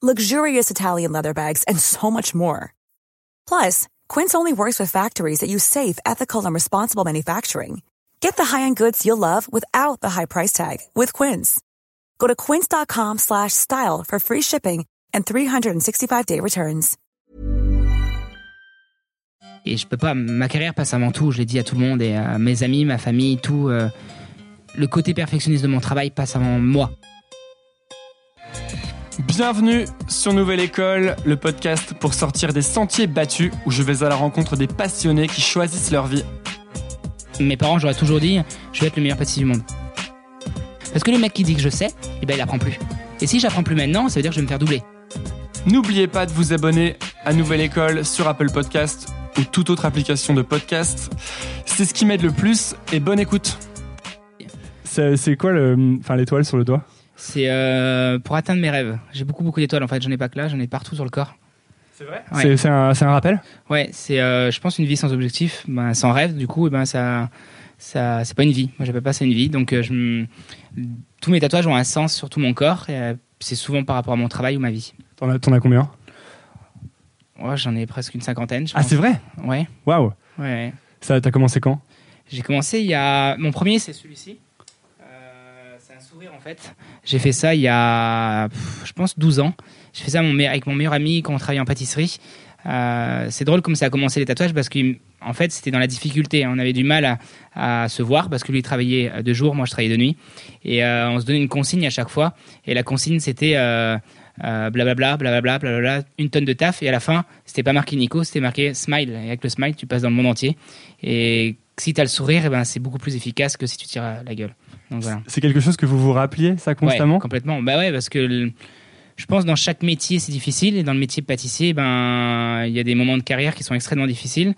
luxurious Italian leather bags, and so much more. Plus, Quince only works with factories that use safe, ethical, and responsible manufacturing. Get the high-end goods you'll love without the high price tag with Quince. Go to quince.com slash style for free shipping and 365-day returns. Et je peux pas, ma carrière passe avant tout, je l'ai dit à tout le monde et à mes amis, ma famille, tout. euh, le côté perfectionniste de mon travail passe avant moi. Bienvenue sur Nouvelle École, le podcast pour sortir des sentiers battus où je vais à la rencontre des passionnés qui choisissent leur vie. Mes parents, j'aurais toujours dit, je vais être le meilleur pâtissier du monde. Parce que le mec qui dit que je sais, eh ben il apprend plus. Et si j'apprends plus maintenant, ça veut dire que je vais me faire doubler. N'oubliez pas de vous abonner à Nouvelle École sur Apple Podcast ou toute autre application de podcast. C'est ce qui m'aide le plus et bonne écoute. C'est c'est quoi le, enfin l'étoile sur le doigt? C'est euh, pour atteindre mes rêves. J'ai beaucoup beaucoup d'étoiles en fait, j'en ai pas que là, j'en ai partout sur le corps. C'est vrai? Ouais. C'est- un, c'est un rappel? Ouais, c'est euh, je pense une vie sans objectif, ben, sans rêve, du coup, eh ben ça ça c'est pas une vie. Moi, j'appelle pas ça une vie. Donc euh, je tous mes tatouages ont un sens sur tout mon corps et euh, c'est souvent par rapport à mon travail ou ma vie. T'en as, t'en as combien? Ouais, j'en ai presque une cinquantaine, je Ah c'est vrai? Ouais. Waouh Ouais. Ça, T'as commencé quand? J'ai commencé il y a. Mon premier, c'est celui-ci. Euh, en fait. J'ai fait ça il y a, je pense, 12 ans. J'ai fait ça avec mon meilleur ami quand on travaillait en pâtisserie. Euh, c'est drôle comme ça a commencé les tatouages parce qu'en fait, c'était dans la difficulté. On avait du mal à, se voir parce que lui il travaillait de jour, moi je travaillais de nuit. Et euh, on se donnait une consigne à chaque fois. Et la consigne, c'était. Euh, euh, blablabla, blablabla, blablabla, une tonne de taf. Et à la fin, c'était pas marqué Nico, c'était marqué Smile. Et avec le smile, tu passes dans le monde entier. Et si tu as le sourire, eh ben, c'est beaucoup plus efficace que si tu tires à la gueule. Donc voilà. C'est quelque chose que vous vous rappeliez ça constamment? Ouais, complètement. Bah ouais, parce que le- je pense dans chaque métier c'est difficile et dans le métier de pâtissier, ben il y a des moments de carrière qui sont extrêmement difficiles.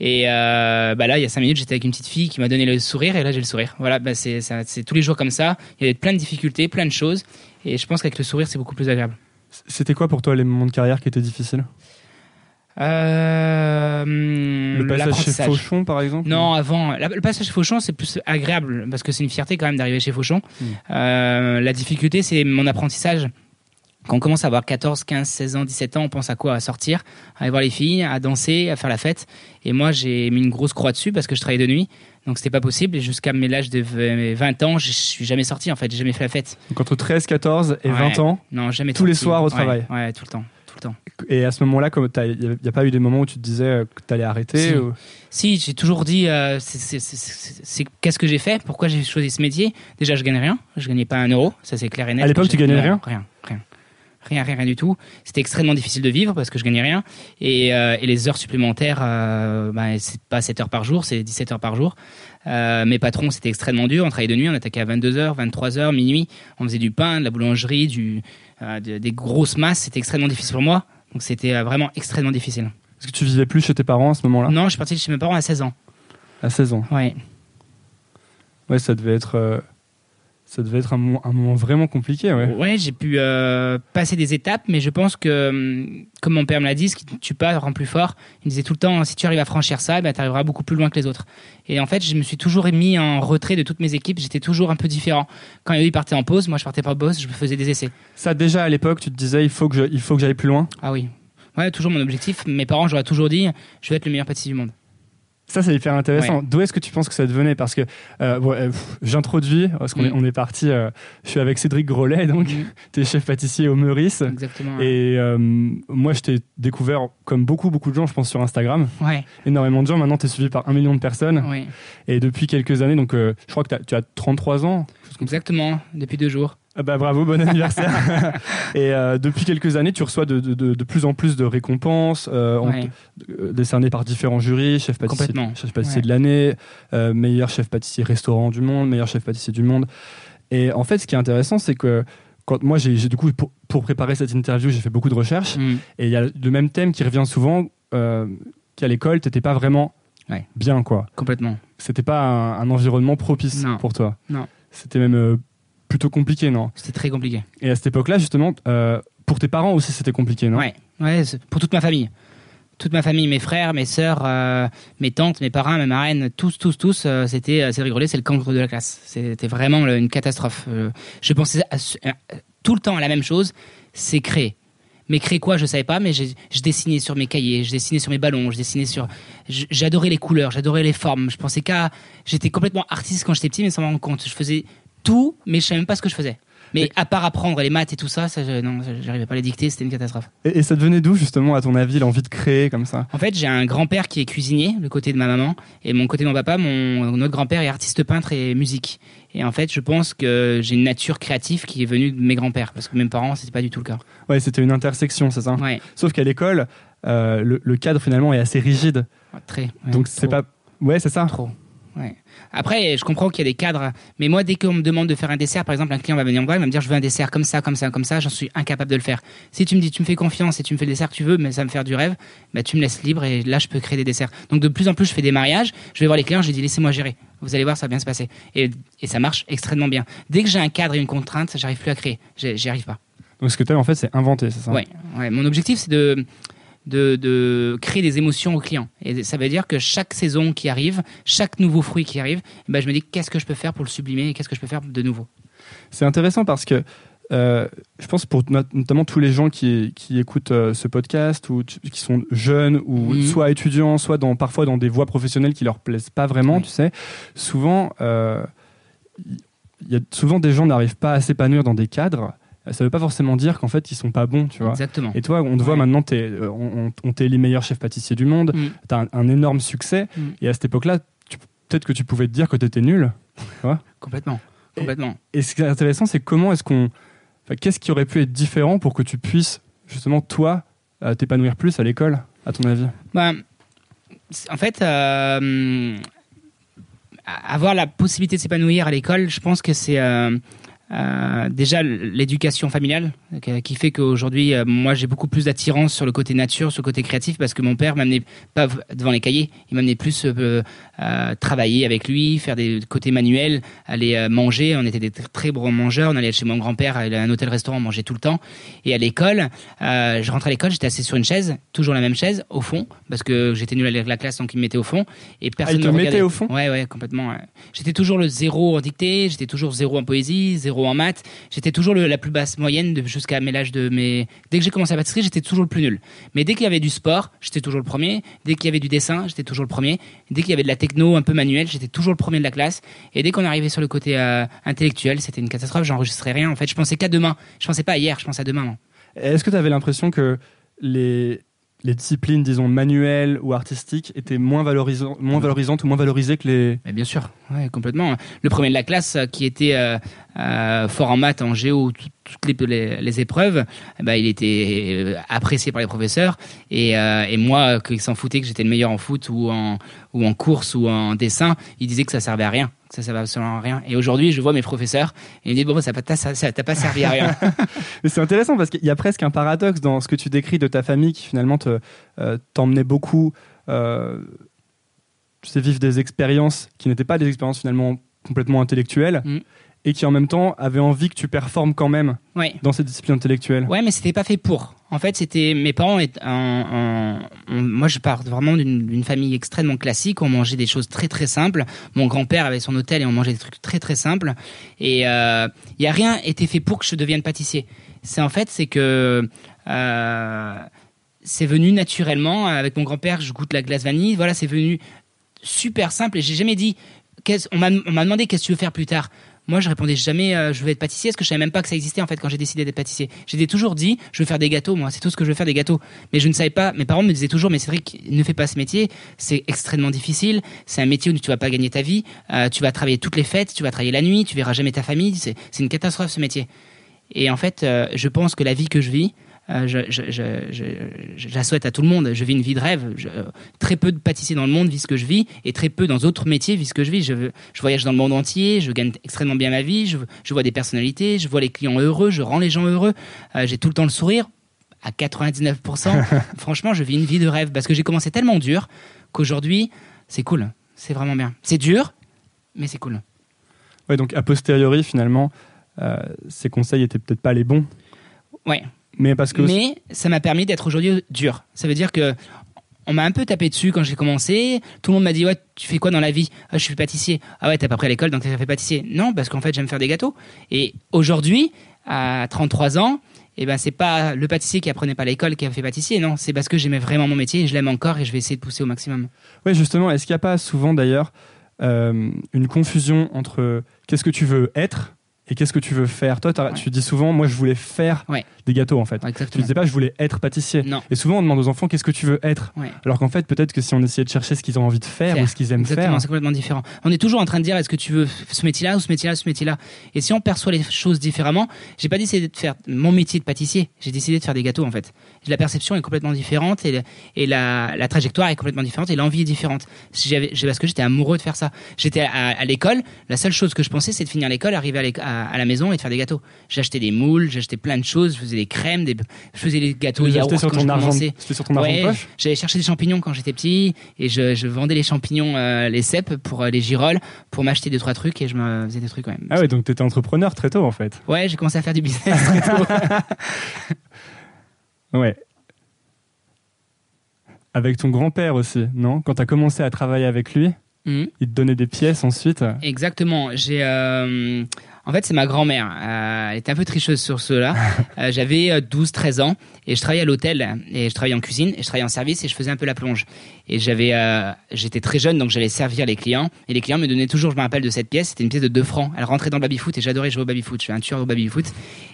Et euh, bah là, il y a cinq minutes, j'étais avec une petite fille qui m'a donné le sourire et là j'ai le sourire. Voilà, bah c'est tous les jours comme ça. Il y a plein de difficultés, plein de choses. Et je pense qu'avec le sourire, c'est beaucoup plus agréable. C'était quoi pour toi les moments de carrière qui étaient difficiles? Euh, Le passage chez. Fauchon par exemple Non, avant. la- le passage chez Fauchon, c'est plus agréable parce que c'est une fierté quand même d'arriver chez Fauchon. Mm. Euh, la difficulté, c'est mon apprentissage. Quand on commence à avoir 14, 15, 16 ans, 17 ans, on pense à quoi? À sortir, à aller voir les filles, à danser, à faire la fête. Et moi, j'ai mis une grosse croix dessus parce que je travaillais de nuit. Donc, c'était pas possible. Et jusqu'à mes l'âge de v- 20 ans, je suis jamais sorti en fait. J'ai jamais fait la fête. Donc entre 13, 14 et Ouais. 20 ans Non, jamais Tous les soirs au Ouais, travail Ouais, tout le temps. Et à ce moment-là, il n'y a, pas eu des moments où tu te disais euh, que t'allais arrêter Si. ou- Si, j'ai toujours dit, euh, c'est- qu'est-ce que j'ai fait? Pourquoi j'ai choisi ce métier? Déjà, je gagne rien. Je gagnais pas un euro, ça c'est clair et net. À l'époque, tu gagnais rien? Rien, rien. Rien, rien, rien du tout. C'était extrêmement difficile de vivre parce que je gagnais rien. Et, euh, et les heures supplémentaires, euh, ben, c'est pas 7 heures par jour, c'est 17 heures par jour. Euh, mes patrons, c'était extrêmement dur. On travaillait de nuit, on attaquait à 22h, 23h, minuit. On faisait du pain, de la boulangerie, du, de- des grosses masses. C'était extrêmement difficile pour moi. Donc c'était euh, vraiment extrêmement difficile. Est-ce que tu vivais plus chez tes parents à ce moment-là? Non, je suis parti de chez mes parents à 16 ans. À 16 ans. Ouais. Ouais, ça devait être, euh, ça devait être un, moment, un moment vraiment compliqué. Ouais. Ouais, j'ai pu euh, passer des étapes, mais je pense que, hum, comme mon père me l'a dit, ce qui tue pas rend plus fort. Il me disait tout le temps, si tu arrives à franchir ça, ben, tu arriveras beaucoup plus loin que les autres. Et en fait, je me suis toujours mis en retrait de toutes mes équipes. J'étais toujours un peu différent. Quand eux, ils partaient en pause, moi, je partais pas en pause, je faisais des essais. Ça, déjà à l'époque, tu te disais, il faut que je- il faut que j'aille plus loin. Ah oui. Ouais, toujours mon objectif. Mes parents, j'aurais toujours dit, je vais être le meilleur pâtissier du monde. Ça, c'est hyper intéressant. D'où est-ce que tu penses que ça devenait? Parce que euh, euh j'introduis, parce qu'on est, mm. on est parti, euh, je suis avec Cédric Grolet, donc mm. tu es chef pâtissier au Meurice. Exactement. Et moi, je t'ai découvert, comme beaucoup, beaucoup de gens, je pense, sur Instagram. Ouais. Énormément de gens. Maintenant, tu es suivi par un million de personnes. Ouais. Et depuis quelques années, donc je crois que tu as 33 ans. Exactement, depuis deux jours. Ah bah bravo, bon anniversaire. et euh, depuis quelques années, tu reçois de, de, de, plus en plus de récompenses euh, euh, décernées par différents jurys, chef pâtissier, chef pâtissier de l'année, euh, meilleur chef pâtissier restaurant du monde, meilleur chef pâtissier du monde. Et en fait, ce qui est intéressant, c'est que quand moi, j'ai du coup pour, pour, préparer cette interview, j'ai fait beaucoup de recherches mm. et il y a le même thème qui revient souvent qu'à l'école, t'étais pas vraiment bien quoi. Complètement. C'était pas un, un, environnement propice pour toi. Non. C'était même plutôt compliqué, non? C'était très compliqué. Et à cette époque-là, justement, euh, pour tes parents aussi, c'était compliqué, non? Ouais, ouais pour toute ma famille. Toute ma famille, mes frères, mes sœurs, euh, mes tantes, mes parents, mes marraines, tous, tous, tous, euh, c'était, c'est rigolé, c'est le cancre de la classe. C'était vraiment une catastrophe. je pensais tout le temps à la même chose, c'est créer. Mais créer quoi, je savais pas, mais je dessinais sur mes cahiers, je dessinais sur mes ballons, je dessinais sur. J'adorais les couleurs, j'adorais les formes. Je pensais qu'à. J'étais complètement artiste quand j'étais petit, mais sans m'en rendre compte. Je faisais tout, mais je savais même pas ce que je faisais. Mais à part apprendre les maths et tout ça, ça je, non, j'arrivais pas à les dicter, c'était une catastrophe. Et, ça devenait d'où justement, à ton avis, l'envie de créer comme ça? En fait, j'ai un grand-père qui est cuisinier, le côté de ma maman, et mon côté de mon papa, mon autre grand-père est artiste peintre et musique. Et en fait, je pense que j'ai une nature créative qui est venue de mes grands-pères, parce que mes parents, c'était pas du tout le cas. Ouais, c'était une intersection, c'est ça? Ouais. Sauf qu'à l'école, euh, le, cadre finalement est assez rigide. très. Donc c'est pas. Ouais, c'est ça? Trop. Ouais. Après, je comprends qu'il y a des cadres, mais moi, dès qu'on me demande de faire un dessert, par exemple, un client va venir me voir, il va me dire, je veux un dessert comme ça, comme ça, comme ça, j'en suis incapable de le faire. Si tu me dis, tu me fais confiance et tu me fais le dessert que tu veux, mais ça va me faire du rêve, bah, tu me laisses libre et là, je peux créer des desserts. Donc, de plus en plus, je fais des mariages, je vais voir les clients, je dis, laissez-moi gérer. Vous allez voir, ça va bien se passer. Et, et ça marche extrêmement bien. Dès que j'ai un cadre et une contrainte, j'arrive plus à créer. J'y arrive pas. Donc, ce que tu as, en fait, c'est inventer, c'est ça? Ouais, ouais. Mon objectif, c'est de, de, créer des émotions aux clients. Et ça veut dire que chaque saison qui arrive, chaque nouveau fruit qui arrive, ben je me dis qu'est-ce que je peux faire pour le sublimer et qu'est-ce que je peux faire de nouveau? C'est intéressant parce que euh, je pense pour notamment tous les gens qui, qui écoutent euh, ce podcast ou qui sont jeunes ou mhm. soit étudiants, soit dans, parfois dans des voies professionnelles qui leur plaisent pas vraiment, tu sais, souvent, euh, y a souvent des gens n'arrivent pas à s'épanouir dans des cadres ça veut pas forcément dire qu'en fait ils sont pas bons, tu vois. Exactement. Et toi, on te voit maintenant, es, euh, on, on t'est les meilleurs chefs pâtissiers du monde, mm. tu as un, énorme succès, mm. et à cette époque-là, peut-être que tu pouvais te dire que tu étais nul. Complètement. Complètement. Et, ce qui est intéressant, c'est comment est-ce qu'on. Qu'est-ce qui aurait pu être différent pour que tu puisses, justement, toi, t'épanouir plus à l'école, à ton avis? Bah, En fait, euh, avoir la possibilité de s'épanouir à l'école, je pense que c'est euh, déjà l'éducation familiale qui fait qu'aujourd'hui euh, moi j'ai beaucoup plus d'attirance sur le côté nature, sur le côté créatif parce que mon père m'amenait pas devant les cahiers, il m'amenait plus euh, travailler avec lui, faire des côtés manuels, aller manger. On était des très bons mangeurs. On allait chez mon grand-père, a un hôtel-restaurant, on mangeait tout le temps. Et à l'école, je rentrais à l'école, j'étais assis sur une chaise, toujours la même chaise, au fond, parce que j'étais nul à la classe, donc il me mettait au fond. Et personne ah, il te mettait au fond? Ouais, ouais, complètement. J'étais toujours le zéro en dictée, j'étais toujours zéro en poésie, zéro en maths. J'étais toujours la plus basse moyenne jusqu'à mes l'âge de mes. Dès que j'ai commencé à pâtisserie, j'étais toujours le plus nul. Mais dès qu'il y avait du sport, j'étais toujours le premier. Dès qu'il y avait du dessin, j'étais toujours le premier. Dès qu'il y avait de la techno un peu manuelle, j'étais toujours le premier de la classe. Et dès qu'on arrivait sur le côté euh, intellectuel, c'était une catastrophe. J'enregistrais rien. En fait, je pensais qu'à demain. Je pensais pas à hier. Je pensais à demain. Est-ce que tu avais l'impression que les les disciplines, disons, manuelles ou artistiques étaient moins, valorisantes, moins valorisantes ou moins valorisées que les... Mais bien sûr, ouais, complètement. Le premier de la classe euh, qui était euh, euh, fort en maths, en géo, toutes les, épreuves, ben, il était apprécié par les professeurs. Et, moi, qui s'en foutait que j'étais le meilleur en foot ou en, ou course ou en dessin, il disait que ça servait à rien ça absolument rien. Et aujourd'hui, je vois mes professeurs et ils me disent bon, ça t'a pas servi à rien. C'est intéressant parce qu'il y a presque un paradoxe dans ce que tu décris de ta famille qui finalement te t'emmenait beaucoup. Tu sais vivre des expériences qui n'étaient pas des expériences finalement complètement intellectuelles. Mm et qui en même temps avait envie que tu performes quand même dans cette discipline intellectuelle. Ouais, mais c'était pas fait pour. En fait, c'était mes parents. moi, je pars vraiment d'une famille extrêmement classique. On mangeait des choses très très simples. Mon grand-père avait son hôtel et on mangeait des trucs très très simples. Et il euh, y a rien été fait pour que je devienne pâtissier. C'est en fait, c'est que euh, c'est venu naturellement avec mon grand-père. Je goûte la glace vanille. Voilà, c'est venu super simple et j'ai jamais dit. On m'a demandé qu'est-ce que tu veux faire plus tard. Moi, je répondais jamais euh, je veux être pâtissier parce que je savais même pas que ça existait en fait quand j'ai décidé d'être pâtissier. J'ai toujours dit je veux faire des gâteaux moi, c'est tout ce que je veux faire des gâteaux. Mais je ne savais pas, mes parents me disaient toujours mais Cédric, ne fais pas ce métier, c'est extrêmement difficile, c'est un métier où tu vas pas gagner ta vie, euh, tu vas travailler toutes les fêtes, tu vas travailler la nuit, tu verras jamais ta famille, c'est une catastrophe ce métier. Et en fait, euh, je pense que la vie que je vis, euh, je, je, je, la souhaite à tout le monde. Je vis une vie de rêve. très peu de pâtissiers dans le monde vivent ce que je vis, et très peu dans d'autres métiers vivent ce que je vis. Je, voyage dans le monde entier, je gagne extrêmement bien ma vie, je, vois des personnalités, je vois les clients heureux, je rends les gens heureux. Euh, j'ai tout le temps le sourire, à 99%. Franchement, je vis une vie de rêve parce que j'ai commencé tellement dur qu'aujourd'hui, c'est cool. C'est vraiment bien. C'est dur, mais c'est cool. Ouais, donc a posteriori, finalement, euh, ces conseils étaient peut-être pas les bons. Ouais. Mais parce que. Mais ça m'a permis d'être aujourd'hui dur. Ça veut dire que on m'a un peu tapé dessus quand j'ai commencé. Tout le monde m'a dit ouais, tu fais quoi dans la vie? Ah, je suis pâtissier. Ah ouais, t'as pas pris à l'école donc t'as fait pâtissier. Non, parce qu'en fait j'aime faire des gâteaux. Et aujourd'hui, à 33 ans, eh ben c'est pas le pâtissier qui apprenait pas l'école qui a fait pâtissier. Non, c'est parce que j'aimais vraiment mon métier et je l'aime encore et je vais essayer de pousser au maximum. Oui, justement. Est-ce qu'il n'y a pas souvent d'ailleurs euh, une confusion entre qu'est-ce que tu veux être et qu'est-ce que tu veux faire? Toi, tu dis souvent, moi, je voulais faire des gâteaux, en fait. Tu disais pas, je voulais être pâtissier. Et souvent, on demande aux enfants, qu'est-ce que tu veux être? Alors qu'en fait, peut-être que si on essayait de chercher ce qu'ils ont envie de faire ou ce qu'ils aiment faire. c'est complètement différent. On est toujours en train de dire, est-ce que tu veux ce métier-là ou ce métier-là, ce métier-là? Et si on perçoit les choses différemment, j'ai pas décidé de faire mon métier de pâtissier, j'ai décidé de faire des gâteaux, en fait. La perception est complètement différente et, et la, la, trajectoire est complètement différente et l'envie est différente. Parce que j'étais amoureux de faire ça. J'étais à, l'école, la seule chose que je pensais, c'est de finir l'école, arriver à, à la maison et de faire des gâteaux. J'achetais des moules, j'achetais plein de choses, je faisais des crèmes, des... je faisais des gâteaux yaourt sur ton argent, C'était sur ton argent poche J'allais chercher des champignons quand j'étais petit et je, je, vendais les champignons, euh, les cèpes pour euh, les girolles, pour m'acheter deux trois trucs et je me faisais des trucs quand même. Ah ouais, donc t'étais entrepreneur très tôt en fait. Ouais, j'ai commencé à faire du business très tôt. ouais. Avec ton grand-père aussi, non? Quand t'as commencé à travailler avec lui, mmh. il te donnait des pièces ensuite? Exactement. J'ai euh, en fait, c'est ma grand-mère. Euh, elle était un peu tricheuse sur cela. Euh, j'avais 12-13 euh, ans et je travaillais à l'hôtel et je travaillais en cuisine et je travaillais en service et je faisais un peu la plonge. Et j'avais, j'étais très jeune donc j'allais servir les clients et les clients me donnaient toujours, je me rappelle de cette pièce, c'était une pièce de 2 francs. Elle rentrait dans le baby-foot et j'adorais jouer au baby-foot. Je suis un tueur au baby-foot.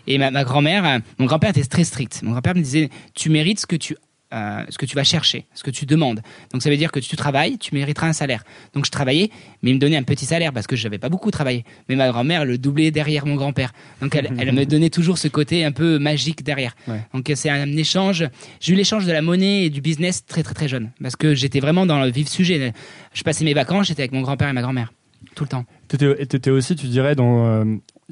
Et ma, ma grand-mère, mon grand-père était très strict. Mon grand-père me disait, tu mérites ce que tu euh, ce que tu vas chercher, ce que tu demandes. Donc ça veut dire que tu travailles, tu mériteras un salaire. Donc je travaillais, mais il me donnait un petit salaire parce que je n'avais pas beaucoup travaillé. Mais ma grand-mère le doublait derrière mon grand-père. Donc elle, elle, me donnait toujours ce côté un peu magique derrière. Donc c'est un échange. J'ai eu l'échange de la monnaie et du business très très très jeune parce que j'étais vraiment dans le vif sujet. Je passais mes vacances, j'étais avec mon grand-père et ma grand-mère tout le temps. Tu étais, aussi, tu dirais, dans euh,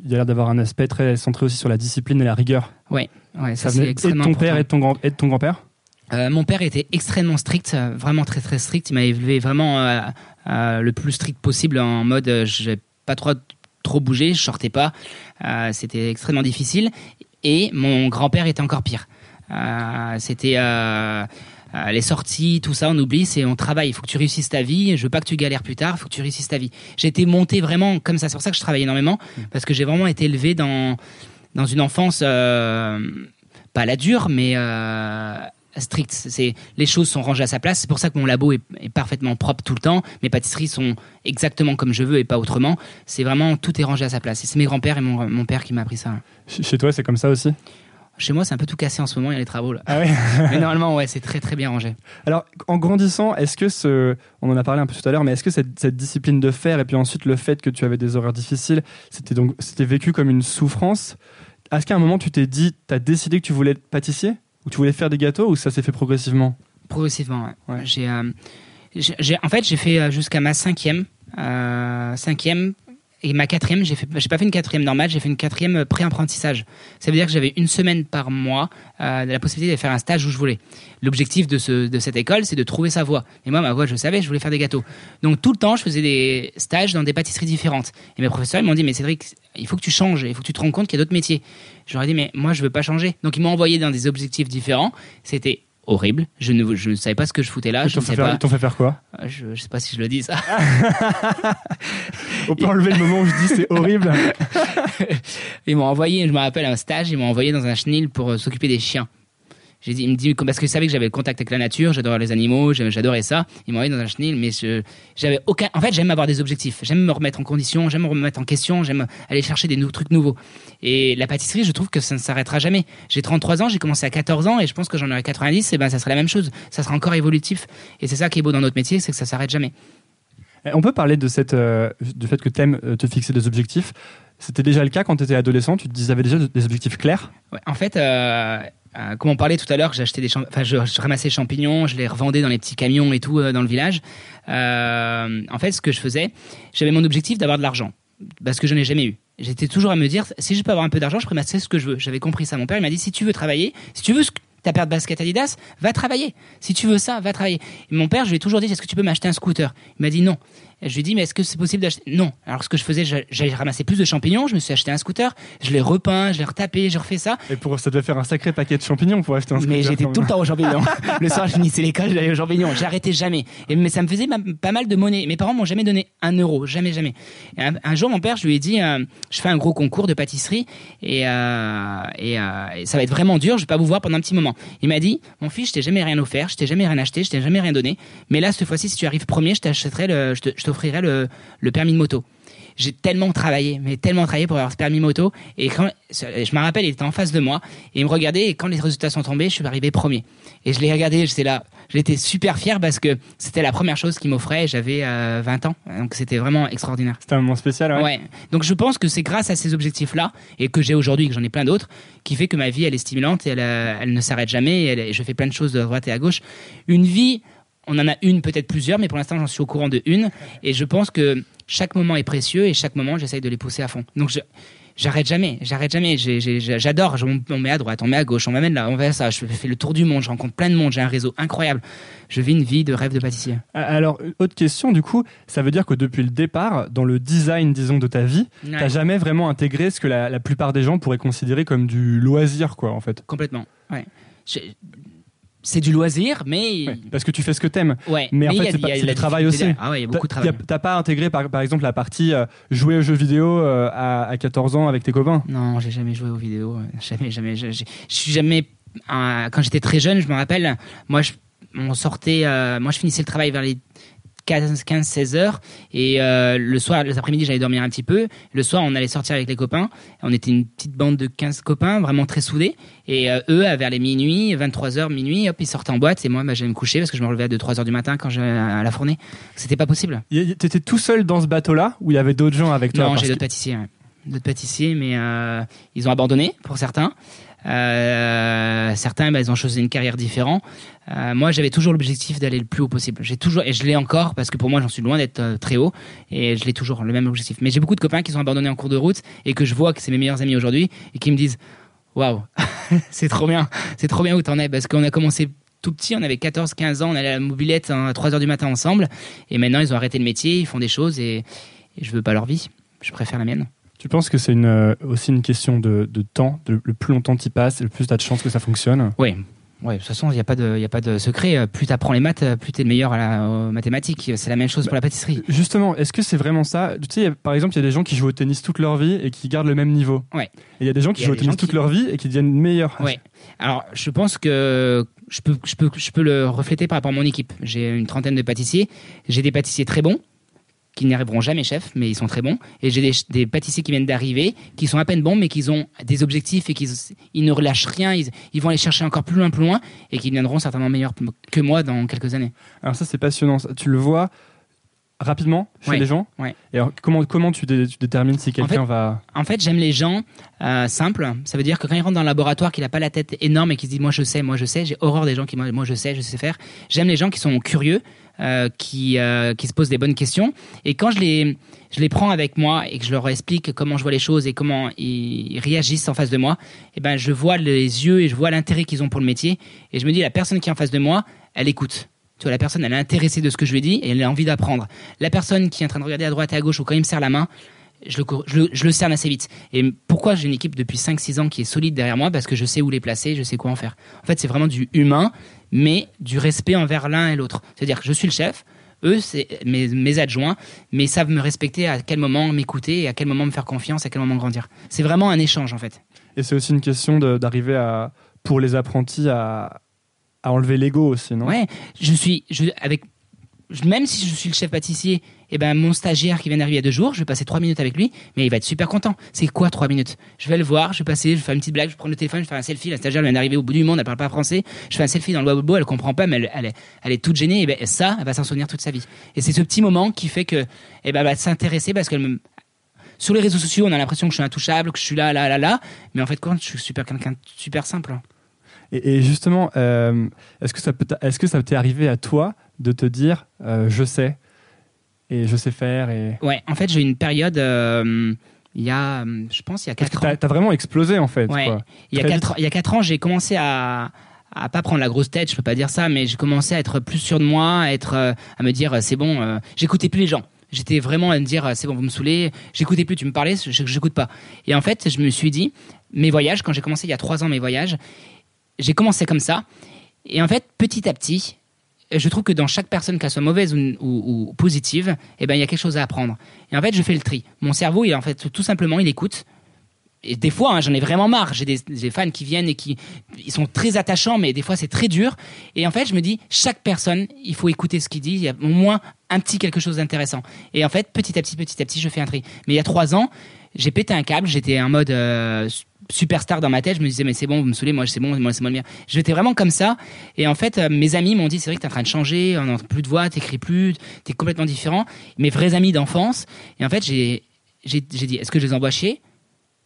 il y a l'air d'avoir un aspect très centré aussi sur la discipline et la rigueur. Oui, ouais, ça, c'est extrêmement et ton père et ton grand et ton grand-père? Euh, mon père était extrêmement strict, vraiment très très strict. Il m'a élevé vraiment euh, euh, le plus strict possible en mode je n'ai pas trop trop bougé, je sortais pas. C'était extrêmement difficile. Et mon grand-père était encore pire. C'était les sorties, tout ça, on oublie, c'est on travaille. Il faut que tu réussisses ta vie. Je veux pas que tu galères plus tard. Il faut que tu réussisses ta vie. J'ai été monté vraiment comme ça. C'est pour ça que je travaille énormément mmh. parce que j'ai vraiment été élevé dans dans une enfance pas la dure, mais strict. C'est les choses sont rangées à sa place. C'est pour ça que mon labo est, parfaitement propre tout le temps. Mes pâtisseries sont exactement comme je veux et pas autrement. C'est vraiment tout est rangé à sa place. Et c'est mes grands-pères et mon, père qui m'a appris ça. Chez toi, c'est comme ça aussi? Chez moi, c'est un peu tout cassé en ce moment. Il y a les travaux là. Ah mais normalement, ouais, c'est très très bien rangé. Alors, en grandissant, est-ce que ce, on en a parlé un peu tout à l'heure, mais est-ce que cette, cette, discipline de faire et puis ensuite le fait que tu avais des horaires difficiles, c'était donc c'était vécu comme une souffrance? Est-ce qu'à un moment tu t'es dit, tu as décidé que tu voulais être pâtissier? Tu voulais faire des gâteaux ou ça s'est fait progressivement Progressivement, ouais. Euh, j'ai, en fait, j'ai fait euh, jusqu'à ma cinquième, euh, cinquième et ma quatrième, j'ai fait, pas fait une quatrième normale, j'ai fait une quatrième pré-apprentissage. Ça veut dire que j'avais une semaine par mois euh, la possibilité de faire un stage où je voulais. L'objectif de, de cette école, c'est de trouver sa voie. Et moi, ma voie, je savais, je voulais faire des gâteaux. Donc tout le temps, je faisais des stages dans des pâtisseries différentes. Et mes professeurs, ils m'ont dit, mais Cédric, il faut que tu changes, il faut que tu te rends compte qu'il y a d'autres métiers. J'aurais dit, mais moi, je veux pas changer. Donc ils m'ont envoyé dans des objectifs différents. C'était horrible. Je ne, je ne savais pas ce que je foutais là. Ils t'ont fait, faire quoi euh, je, ne sais pas si je le dis ça. On peut enlever le moment où je dis c'est horrible. ils m'ont envoyé, je me rappelle, un stage. Ils m'ont envoyé dans un chenil pour euh, s'occuper des chiens. J'ai dit, il me dit, parce qu'il savait que j'avais le contact avec la nature, j'adorais les animaux, j'adorais ça. Il m'a envoyé dans un chenil, mais j'avais aucun. En fait, j'aime avoir des objectifs, j'aime me remettre en condition, j'aime me remettre en question, j'aime aller chercher des nouveaux trucs nouveaux. Et la pâtisserie, je trouve que ça ne s'arrêtera jamais. J'ai 33 ans, j'ai commencé à 14 ans, et je pense que j'en aurai 90, et ben ça sera la même chose. Ça sera encore évolutif. Et c'est ça qui est beau dans notre métier, c'est que ça s'arrête jamais. Eh, on peut parler de cette, euh, du fait que tu aimes euh, te fixer des objectifs. C'était déjà le cas quand tu étais adolescent Tu te avais déjà des objectifs clairs? En fait, euh, euh, comme on parlait tout à l'heure, j'achetais des enfin, je, ramassais des champignons, je les revendais dans les petits camions et tout dans le village. en fait, ce que je faisais, j'avais mon objectif d'avoir de l'argent parce que je n'ai jamais eu. J'étais toujours à me dire, si je peux avoir un peu d'argent, je peux ce que je veux. J'avais compris ça. Mon père, il m'a dit, si tu veux travailler, si tu veux ta paire de basket Adidas, va travailler. Si tu veux ça, va travailler. Et mon père, je lui ai toujours dit, est-ce que tu peux m'acheter un scooter? Il m'a dit non. Je lui ai dit, mais est-ce que c'est possible d'acheter? Non. Alors ce que je faisais, j'allais ramasser plus de champignons, je me suis acheté un scooter, je l'ai repeint, je l'ai retapé, j'ai refait ça. Et pour ça devait faire un sacré paquet de champignons pour acheter un scooter. Mais j'étais tout le temps aux champignons. le soir, je finissais l'école, j'allais aux champignons. J'arrêtais jamais. Et, mais ça me faisait pas mal de monnaie. Mes parents m'ont jamais donné un euro, jamais, jamais. un, jour, mon père, je lui ai dit, euh, je fais un gros concours de pâtisserie et, euh, et, euh, et, ça va être vraiment dur, je vais pas vous voir pendant un petit moment. Il m'a dit, mon fils, je t'ai jamais rien offert, je t'ai jamais rien acheté, je t'ai jamais rien donné. Mais là, cette fois-ci, si tu arrives premier, je t'achèterai le, je t'offrirai le le permis de moto. J'ai tellement travaillé, mais tellement travaillé pour avoir ce permis moto. Et quand je me rappelle, il était en face de moi et il me regardait. Et quand les résultats sont tombés, je suis arrivé premier. Et je l'ai regardé, j'étais là, j'étais super fier parce que c'était la première chose qu'il m'offrait. J'avais 20 euh, ans, donc c'était vraiment extraordinaire. C'était un moment spécial, ouais. ouais. Donc je pense que c'est grâce à ces objectifs-là et que j'ai aujourd'hui, que j'en ai plein d'autres, qui fait que ma vie elle est stimulante et elle, euh, elle ne s'arrête jamais. Et je fais plein de choses de droite et à gauche. Une vie on en a une, peut-être plusieurs, mais pour l'instant, j'en suis au courant de une. Et je pense que chaque moment est précieux et chaque moment, j'essaye de les pousser à fond. Donc, j'arrête jamais, j'arrête jamais. J'adore. On met à droite, on met à gauche, on m'amène là, on va ça. Je fais le tour du monde, je rencontre plein de monde, j'ai un réseau incroyable. Je vis une vie de rêve de pâtissier. Alors, autre question, du coup, ça veut dire que depuis le départ, dans le design, disons, de ta vie, tu n'as jamais vraiment intégré ce que la, la, plupart des gens pourraient considérer comme du loisir, quoi, en fait? Complètement. Ouais c'est du loisir, mais. parce que tu fais ce que t'aimes. Ouais. Mais, en fait, c'est du travail aussi. Ah ouais, il y a beaucoup de travail. T'as pas intégré, par, par, exemple, la partie euh, jouer aux jeux vidéo euh, à, 14 ans avec tes copains? Non, j'ai jamais joué aux vidéos. Euh, jamais, jamais. Je, suis jamais. quand j'étais très jeune, je me rappelle, moi, je, on sortait. moi, je finissais le travail vers les 15-16 heures. Et euh, le soir, l'après-midi, j'allais dormir un petit peu. Le soir, on allait sortir avec les copains. On était une petite bande de 15 copains, vraiment très soudés. Et euh, eux, vers les minuit, 23 heures, minuit, hop, ils sortaient en boîte. Et moi, bah, j'allais me coucher parce que je me relevais à 2-3 heures du matin quand j'allais à la fournée. C'était pas possible. T'étais tout seul dans ce bateau-là ou il y avait d'autres gens avec toi? Non, j'ai d'autres pâtissiers. D'autres pâtissiers, mais euh, ils ont abandonné pour certains. Euh, certains, bah, ils ont choisi une carrière différente. Euh, moi, j'avais toujours l'objectif d'aller le plus haut possible. J'ai toujours, et je l'ai encore parce que pour moi, j'en suis loin d'être euh, très haut, et je l'ai toujours le même objectif. Mais j'ai beaucoup de copains qui sont abandonnés en cours de route et que je vois que c'est mes meilleurs amis aujourd'hui et qui me disent, waouh, c'est trop bien, c'est trop bien où t'en es parce qu'on a commencé tout petit, on avait 14, 15 ans, on allait à la mobilette à 3 heures du matin ensemble, et maintenant ils ont arrêté le métier, ils font des choses et, et je veux pas leur vie, je préfère la mienne. Tu penses que c'est une, euh, aussi une question de, temps Le plus longtemps tu passes, le plus tu as de chances que ça fonctionne? Oui. Ouais, de toute façon, il n'y a, pas de, a pas de secret. Plus tu apprends les maths, plus tu es le meilleur à la, aux mathématiques. C'est la même chose pour la pâtisserie. Justement, est-ce que c'est vraiment ça? Tu sais, par exemple, il y a des gens qui jouent au tennis toute leur vie et qui gardent le même niveau. Ouais. Et il y a des gens qui jouent au tennis toute leur vie et qui deviennent meilleurs. Ouais. Alors, je pense que je peux, je, peux, je peux le refléter par rapport à mon équipe. J'ai une trentaine de pâtissiers. J'ai des pâtissiers très bons qui n'y arriveront jamais chef, mais ils sont très bons. Et j'ai des, pâtissiers qui viennent d'arriver, qui sont à peine bons, mais qui ont des objectifs et qui ils ne relâchent rien. Ils, vont aller chercher encore plus loin, plus loin, et qui viendront certainement meilleurs que moi dans quelques années. Alors ça, c'est passionnant. Tu le vois rapidement chez les gens. Ouais. Et alors, comment, comment tu, détermines si quelqu'un va... En fait, j'aime les gens euh, simples. Ça veut dire que quand il rentre dans le laboratoire, qu'il n'a pas la tête énorme et qu'il se dit moi je sais, moi je sais, j'ai horreur des gens qui moi, moi je sais, je sais faire. J'aime les gens qui sont curieux, euh, qui, euh, qui se posent des bonnes questions. Et quand je les, je les prends avec moi et que je leur explique comment je vois les choses et comment ils réagissent en face de moi, eh ben, je vois les yeux et je vois l'intérêt qu'ils ont pour le métier. Et je me dis, la personne qui est en face de moi, elle écoute. Tu vois, la personne, elle est intéressée de ce que je lui dis et elle a envie d'apprendre. La personne qui est en train de regarder à droite et à gauche ou quand il me serre la main, je le, je, le, je le, cerne assez vite. Et pourquoi j'ai une équipe depuis 5-6 ans qui est solide derrière moi? Parce que je sais où les placer, je sais quoi en faire. En fait, c'est vraiment du humain, mais du respect envers l'un et l'autre. C'est-à-dire que je suis le chef, eux, c'est mes, mes, adjoints, mais ils savent me respecter à quel moment m'écouter et à quel moment me faire confiance, à quel moment grandir. C'est vraiment un échange, en fait. Et c'est aussi une question d'arriver à pour les apprentis à, à enlever l'ego aussi, non? Ouais, je suis, je, avec, même si je suis le chef pâtissier, eh ben mon stagiaire qui vient d'arriver il y a deux jours, je vais passer trois minutes avec lui, mais il va être super content. C'est quoi trois minutes? Je vais le voir, je vais passer, je vais une petite blague, je prends le téléphone, je fais un selfie. La stagiaire vient d'arriver au bout du monde, elle parle pas français. Je fais un selfie dans le wabo, elle comprend pas, mais elle, est, elle est toute gênée. Et ben ça, elle va s'en souvenir toute sa vie. Et c'est ce petit moment qui fait que, eh ben, elle va s'intéresser parce qu'elle me, sur les réseaux sociaux, on a l'impression que je suis intouchable, que je suis là, là, là, là. Mais en fait, quand je suis super quelqu'un super simple. Et, justement, euh, est-ce que ça peut, est-ce que ça t'est arrivé à toi de te dire, euh, je sais? Et je sais faire et... Ouais, en fait, j'ai eu une période. Euh, il y a, je pense, il y a 4 ans. T'as as vraiment explosé en fait. Ouais. Il, y a 4, il y a 4 ans, j'ai commencé à, à pas prendre la grosse tête, je peux pas dire ça, mais j'ai commencé à être plus sûr de moi, à, être, à me dire c'est bon, j'écoutais plus les gens. J'étais vraiment à me dire c'est bon, vous me saoulez, j'écoutais plus, tu me parlais, j'écoute pas. Et en fait, je me suis dit, mes voyages, quand j'ai commencé il y a 3 ans mes voyages, j'ai commencé comme ça. Et en fait, petit à petit, je trouve que dans chaque personne, qu'elle soit mauvaise ou, positive, eh ben, il y a quelque chose à apprendre. Et en fait, je fais le tri. Mon cerveau, il, en fait, tout simplement, il écoute. Et des fois, hein, j'en ai vraiment marre. J'ai des, fans qui viennent et qui ils sont très attachants, mais des fois, c'est très dur. Et en fait, je me dis, chaque personne, il faut écouter ce qu'il dit. Il y a au moins un petit quelque chose d'intéressant. Et en fait, petit à petit, petit à petit, je fais un tri. Mais il y a trois ans, j'ai pété un câble. J'étais en mode euh, superstar dans ma tête. Je me disais, mais c'est bon, vous me saoulez, moi c'est bon, moi c'est moi le mien. J'étais vraiment comme ça. Et en fait, euh, mes amis m'ont dit, c'est vrai que t'es en train de changer, on n'entend plus de voix, t'écris plus, t'es complètement différent. Mes vrais amis d'enfance. Et en fait, j'ai, j'ai, dit, est-ce que je les envoie chier?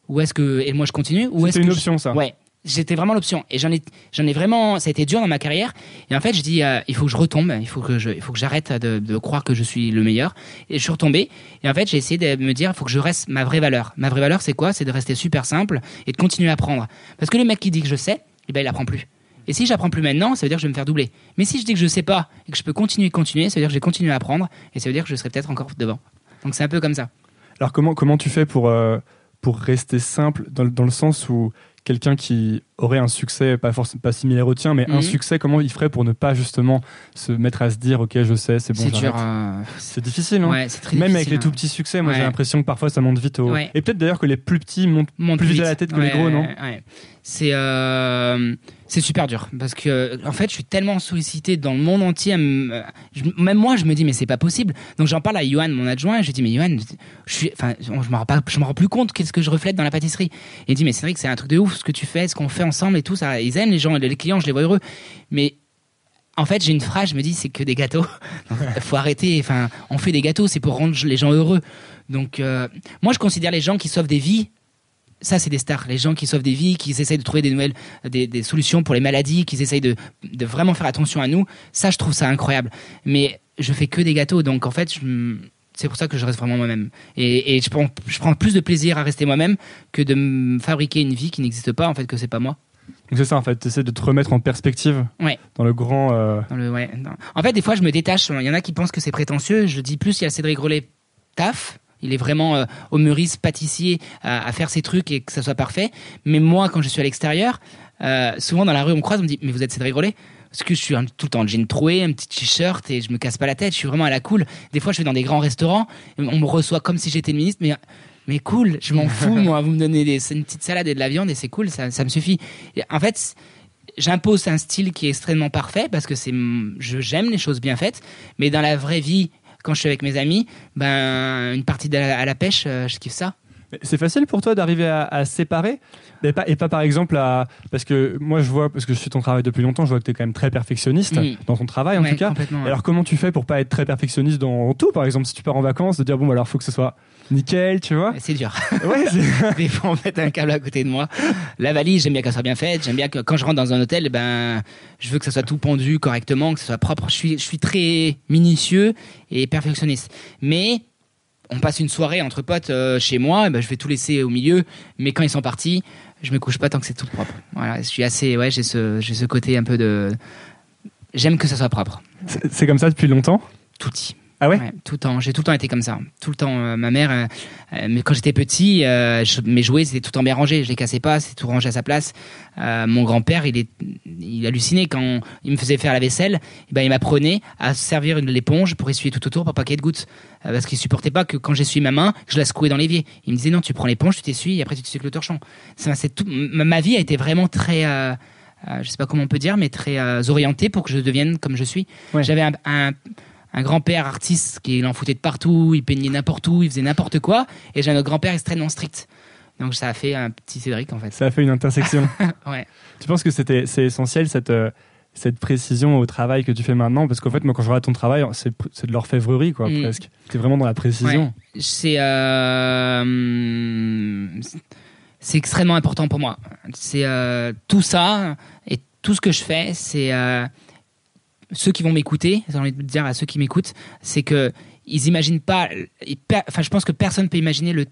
Ou est-ce que, et moi je continue Ou est-ce une option, ça Ouais j'étais vraiment l'option. Et j'en ai j'en ai vraiment ça a été dur dans ma carrière. Et en fait je dis euh, il faut que je retombe. Il faut que je il faut que j'arrête de, croire que je suis le meilleur. Et je suis retombé. Et en fait j'ai essayé de me dire il faut que je reste ma vraie valeur. Ma vraie valeur c'est quoi? C'est de rester super simple et de continuer à apprendre. Parce que le mec qui dit que je sais eh ben il apprend plus. Et si j'apprends plus maintenant ça veut dire que je vais me faire doubler. Mais si je dis que je sais pas et que je peux continuer continuer ça veut dire que je vais continuer à apprendre et ça veut dire que je serai peut-être encore devant. Donc c'est un peu comme ça. Alors comment comment tu fais pour euh, pour rester simple dans, dans le sens où quelqu'un qui aurait un succès, pas forcément pas similaire au tien, mais un mhm. succès, comment il ferait pour ne pas justement se mettre à se dire, ok, je sais, c'est bon, c'est euh, C'est difficile, hein. Très Même avec les tout petits succès, moi j'ai l'impression que parfois ça monte vite au. Et peut-être d'ailleurs que les plus petits montent, plus vite à la tête que les gros, non? C'est euh, c'est super dur parce que en fait je suis tellement sollicité dans le monde entier même moi je me dis mais c'est pas possible donc j'en parle à Johan mon adjoint je lui dis mais Johan je suis je me rends pas je me rends plus compte qu'est-ce que je reflète dans la pâtisserie et il dit mais que c'est un truc de ouf ce que tu fais ce qu'on fait ensemble et tout ça ils aiment les gens les clients je les vois heureux mais en fait, j'ai une phrase, je me dis, c'est que des gâteaux. Faut arrêter. Enfin, on fait des gâteaux, c'est pour rendre les gens heureux. Donc, euh, moi, je considère les gens qui sauvent des vies ça, c'est des stars. Les gens qui sauvent des vies, qui essayent de trouver des nouvelles, des, solutions pour les maladies, qui essayent de, vraiment faire attention à nous. Ça, je trouve ça incroyable. Mais je fais que des gâteaux, donc en fait, c'est pour ça que je reste vraiment moi-même. Et, je, prends, je prends plus de plaisir à rester moi-même que de me fabriquer une vie qui n'existe pas, en fait, que c'est pas moi. Donc c'est ça, en fait, tu essaies de te remettre en perspective dans le grand. Euh, en fait, des fois, je me détache. Il y en a qui pensent que c'est prétentieux. Je dis plus, il y a Cédric Grolet taf il est vraiment euh, au Meurice pâtissier à, faire ses trucs et que ça soit parfait. Mais moi, quand je suis à l'extérieur, euh, souvent dans la rue, on me croise, on me dit Mais vous êtes Cédric Rollet parce que je suis tout le temps en jean troué, un petit t-shirt et je me casse pas la tête. Je suis vraiment à la cool. Des fois, je vais dans des grands restaurants, on me reçoit comme si j'étais le ministre, mais mais cool, je m'en fous moi. Vous me donnez des, une petite salade et de la viande et c'est cool, ça, ça me suffit. en fait, j'impose un style qui est extrêmement parfait parce que c'est, j'aime les choses bien faites, mais dans la vraie vie quand je suis avec mes amis, ben, une partie à la pêche, euh, je kiffe ça. C'est facile pour toi d'arriver à, séparer? Et pas, et pas par exemple à. Parce que moi je vois, parce que je suis ton travail depuis longtemps, je vois que tu es quand même très perfectionniste mm. dans ton travail en tout cas. Alors comment tu fais pour pas être très perfectionniste dans tout Par exemple, si tu pars en vacances, de dire bon, bah, alors faut que ce soit nickel, tu vois C'est dur. Ouais, Des fois, on met un câble à côté de moi. La valise, j'aime bien qu'elle soit bien faite. J'aime bien que quand je rentre dans un hôtel, ben, je veux que ça soit tout pendu correctement, que ce soit propre. Je suis, je suis très minutieux et perfectionniste. Mais on passe une soirée entre potes euh, chez moi, et ben, je vais tout laisser au milieu. Mais quand ils sont partis, je me couche pas tant que c'est tout propre. Voilà, je suis assez, ouais, j'ai ce, j'ai ce côté un peu de, j'aime que ça soit propre. C'est comme ça depuis longtemps? Tout ah ouais, Tout le temps. J'ai tout le temps été comme ça. Tout le temps. Euh, ma mère, euh, euh, mais quand j'étais petit, mes jouets c'était tout le temps bien rangé. Je les cassais pas, c'était tout rangé à sa place. mon grand-père, il est, il hallucinait quand il me faisait faire la vaisselle. Et eh ben, il m'apprenait à servir l'éponge pour essuyer tout autour pour pas qu'il y ait de gouttes. parce qu'il supportait pas que quand j'essuie ma main, je la secouais dans l'évier. Il me disait non, tu prends l'éponge, tu t'essuies et après tu t'essuies avec le torchon. C'est tout. Ma vie a été vraiment très je sais pas comment on peut dire, mais très orienté pour que je devienne comme je suis. J'avais un, un grand-père artiste qui en foutait de partout, il peignait n'importe où, il faisait n'importe quoi, et j'ai un autre grand-père extrêmement strict. Donc ça a fait un petit Cédric en fait. Ça a fait une intersection. ouais. Tu penses que c'était c'est essentiel cette euh, cette précision au travail que tu fais maintenant? Parce qu'en fait moi quand je regarde ton travail c'est de l'orfèvrerie quoi mm. presque. Tu es vraiment dans la précision. C'est euh, c'est extrêmement important pour moi. C'est euh, tout ça et tout ce que je fais c'est ceux qui vont m'écouter, j'ai envie de dire à ceux qui m'écoutent, c'est que ils imaginent pas. Enfin, je pense que personne peut imaginer le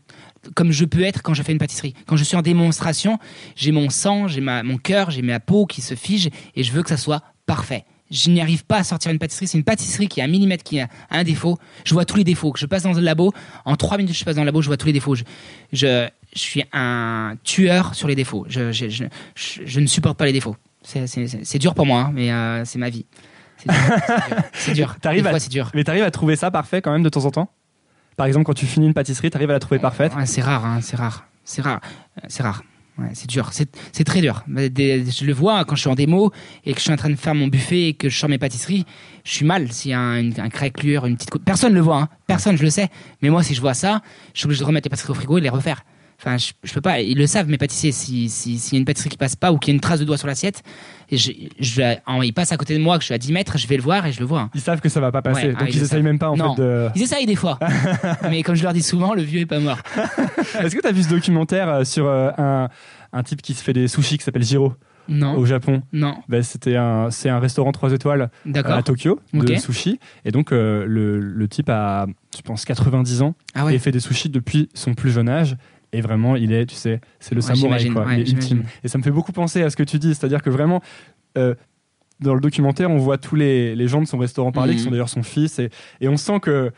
comme je peux être quand je fais une pâtisserie. Quand je suis en démonstration, j'ai mon sang, j'ai mon cœur, j'ai ma peau qui se fige et je veux que ça soit parfait. Je n'y arrive pas à sortir une pâtisserie. C'est une pâtisserie qui a un millimètre, qui a un défaut. Je vois tous les défauts. Je passe dans le labo, en trois minutes, je passe dans le labo, je vois tous les défauts. Je, je, suis un tueur sur les défauts. Je, je, je, ne supporte pas les défauts. C'est dur pour moi, hein, mais euh, c'est ma vie. C'est dur. C'est dur. dur. Mais t'arrives à trouver ça parfait quand même de temps en temps? Par exemple, quand tu finis une pâtisserie, t'arrives à la trouver parfaite? C'est rare, hein, c'est rare. C'est rare. C'est rare. c'est dur, c'est très dur. Je le vois quand je suis en démo et que je suis en train de faire mon buffet et que je sors mes pâtisseries, je suis mal s'il y a un, un craquelure, une petite. Personne ne le voit, hein. personne, je le sais. Mais moi, si je vois ça, je suis obligé de remettre les pâtisseries au frigo et les refaire. Enfin, je, je, peux pas. Ils le savent, mes pâtissiers. S'il si, y a une pâtisserie qui passe pas ou qu'il y a une trace de doigt sur l'assiette, je, ils passent à côté de moi, que je suis à 10 mètres, je vais le voir et je le vois. Ils savent que ça va pas passer, donc ils, essayent même pas en fait de. Ils essayent des fois, mais comme je leur dis souvent, le vieux est pas mort. Est-ce que tu as vu ce documentaire euh, sur euh, un, un type qui se fait des sushis qui s'appelle Jiro? Non. au Japon. Non. Ben, c'était un, c'est un restaurant 3 étoiles à Tokyo de sushi. Et donc, euh, le, le, type a, je pense, 90 ans ah et fait des sushis depuis son plus jeune âge. Et vraiment, il est, tu sais, c'est le samouraï, quoi. il est ultime. Et ça me fait beaucoup penser à ce que tu dis, c'est-à-dire que vraiment, euh, dans le documentaire, on voit tous les, les gens de son restaurant parler, qui mhm. sont d'ailleurs son fils, et, et on sent que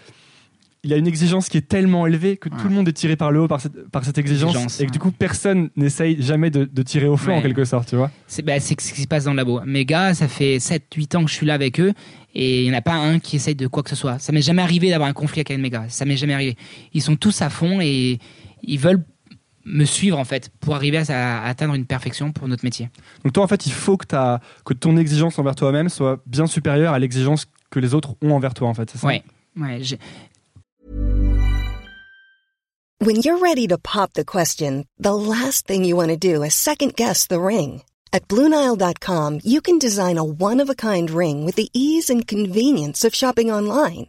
il a une exigence qui est tellement élevée que tout le monde est tiré par le haut par cette, par cette exigence, et que du coup personne n'essaye jamais de, de, tirer au fond en quelque sorte, tu vois. C'est bah, ce qui se passe dans le labo. Mes gars, ça fait 7-8 ans que je suis là avec eux et il n'y en a pas un qui essaye de quoi que ce soit. Ça m'est jamais arrivé d'avoir un conflit avec un de mes gars. Ça m'est jamais arrivé. Ils sont tous à fond et ils veulent me suivre en fait pour arriver à, atteindre une perfection pour notre métier. Donc toi en fait il faut que, as, que ton exigence envers toi-même soit bien supérieure à l'exigence que les autres ont envers toi en fait, c'est ça? Ouais. ouais When you're ready to pop the question, the last thing you want to do is second guess the ring. At BlueNile.com you can design a one-of-a-kind ring with the ease and convenience of shopping online.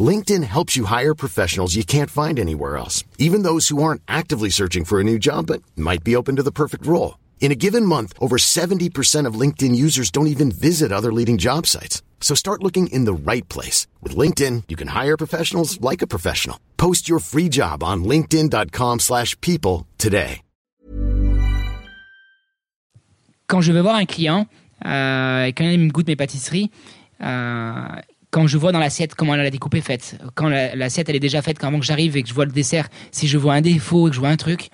LinkedIn helps you hire professionals you can't find anywhere else, even those who aren't actively searching for a new job but might be open to the perfect role. In a given month, over 70% of LinkedIn users don't even visit other leading job sites. So start looking in the right place. With LinkedIn, you can hire professionals like a professional. Post your free job on linkedin.com slash people today. Quand je vais voir un client, euh, et quand il me goûte mes pâtisseries, euh, quand je vois dans l'assiette comment la découpe est faite, quand l'assiette elle est déjà faite, quand avant que j'arrive et que je vois le dessert, si je vois un défaut et que je vois un truc,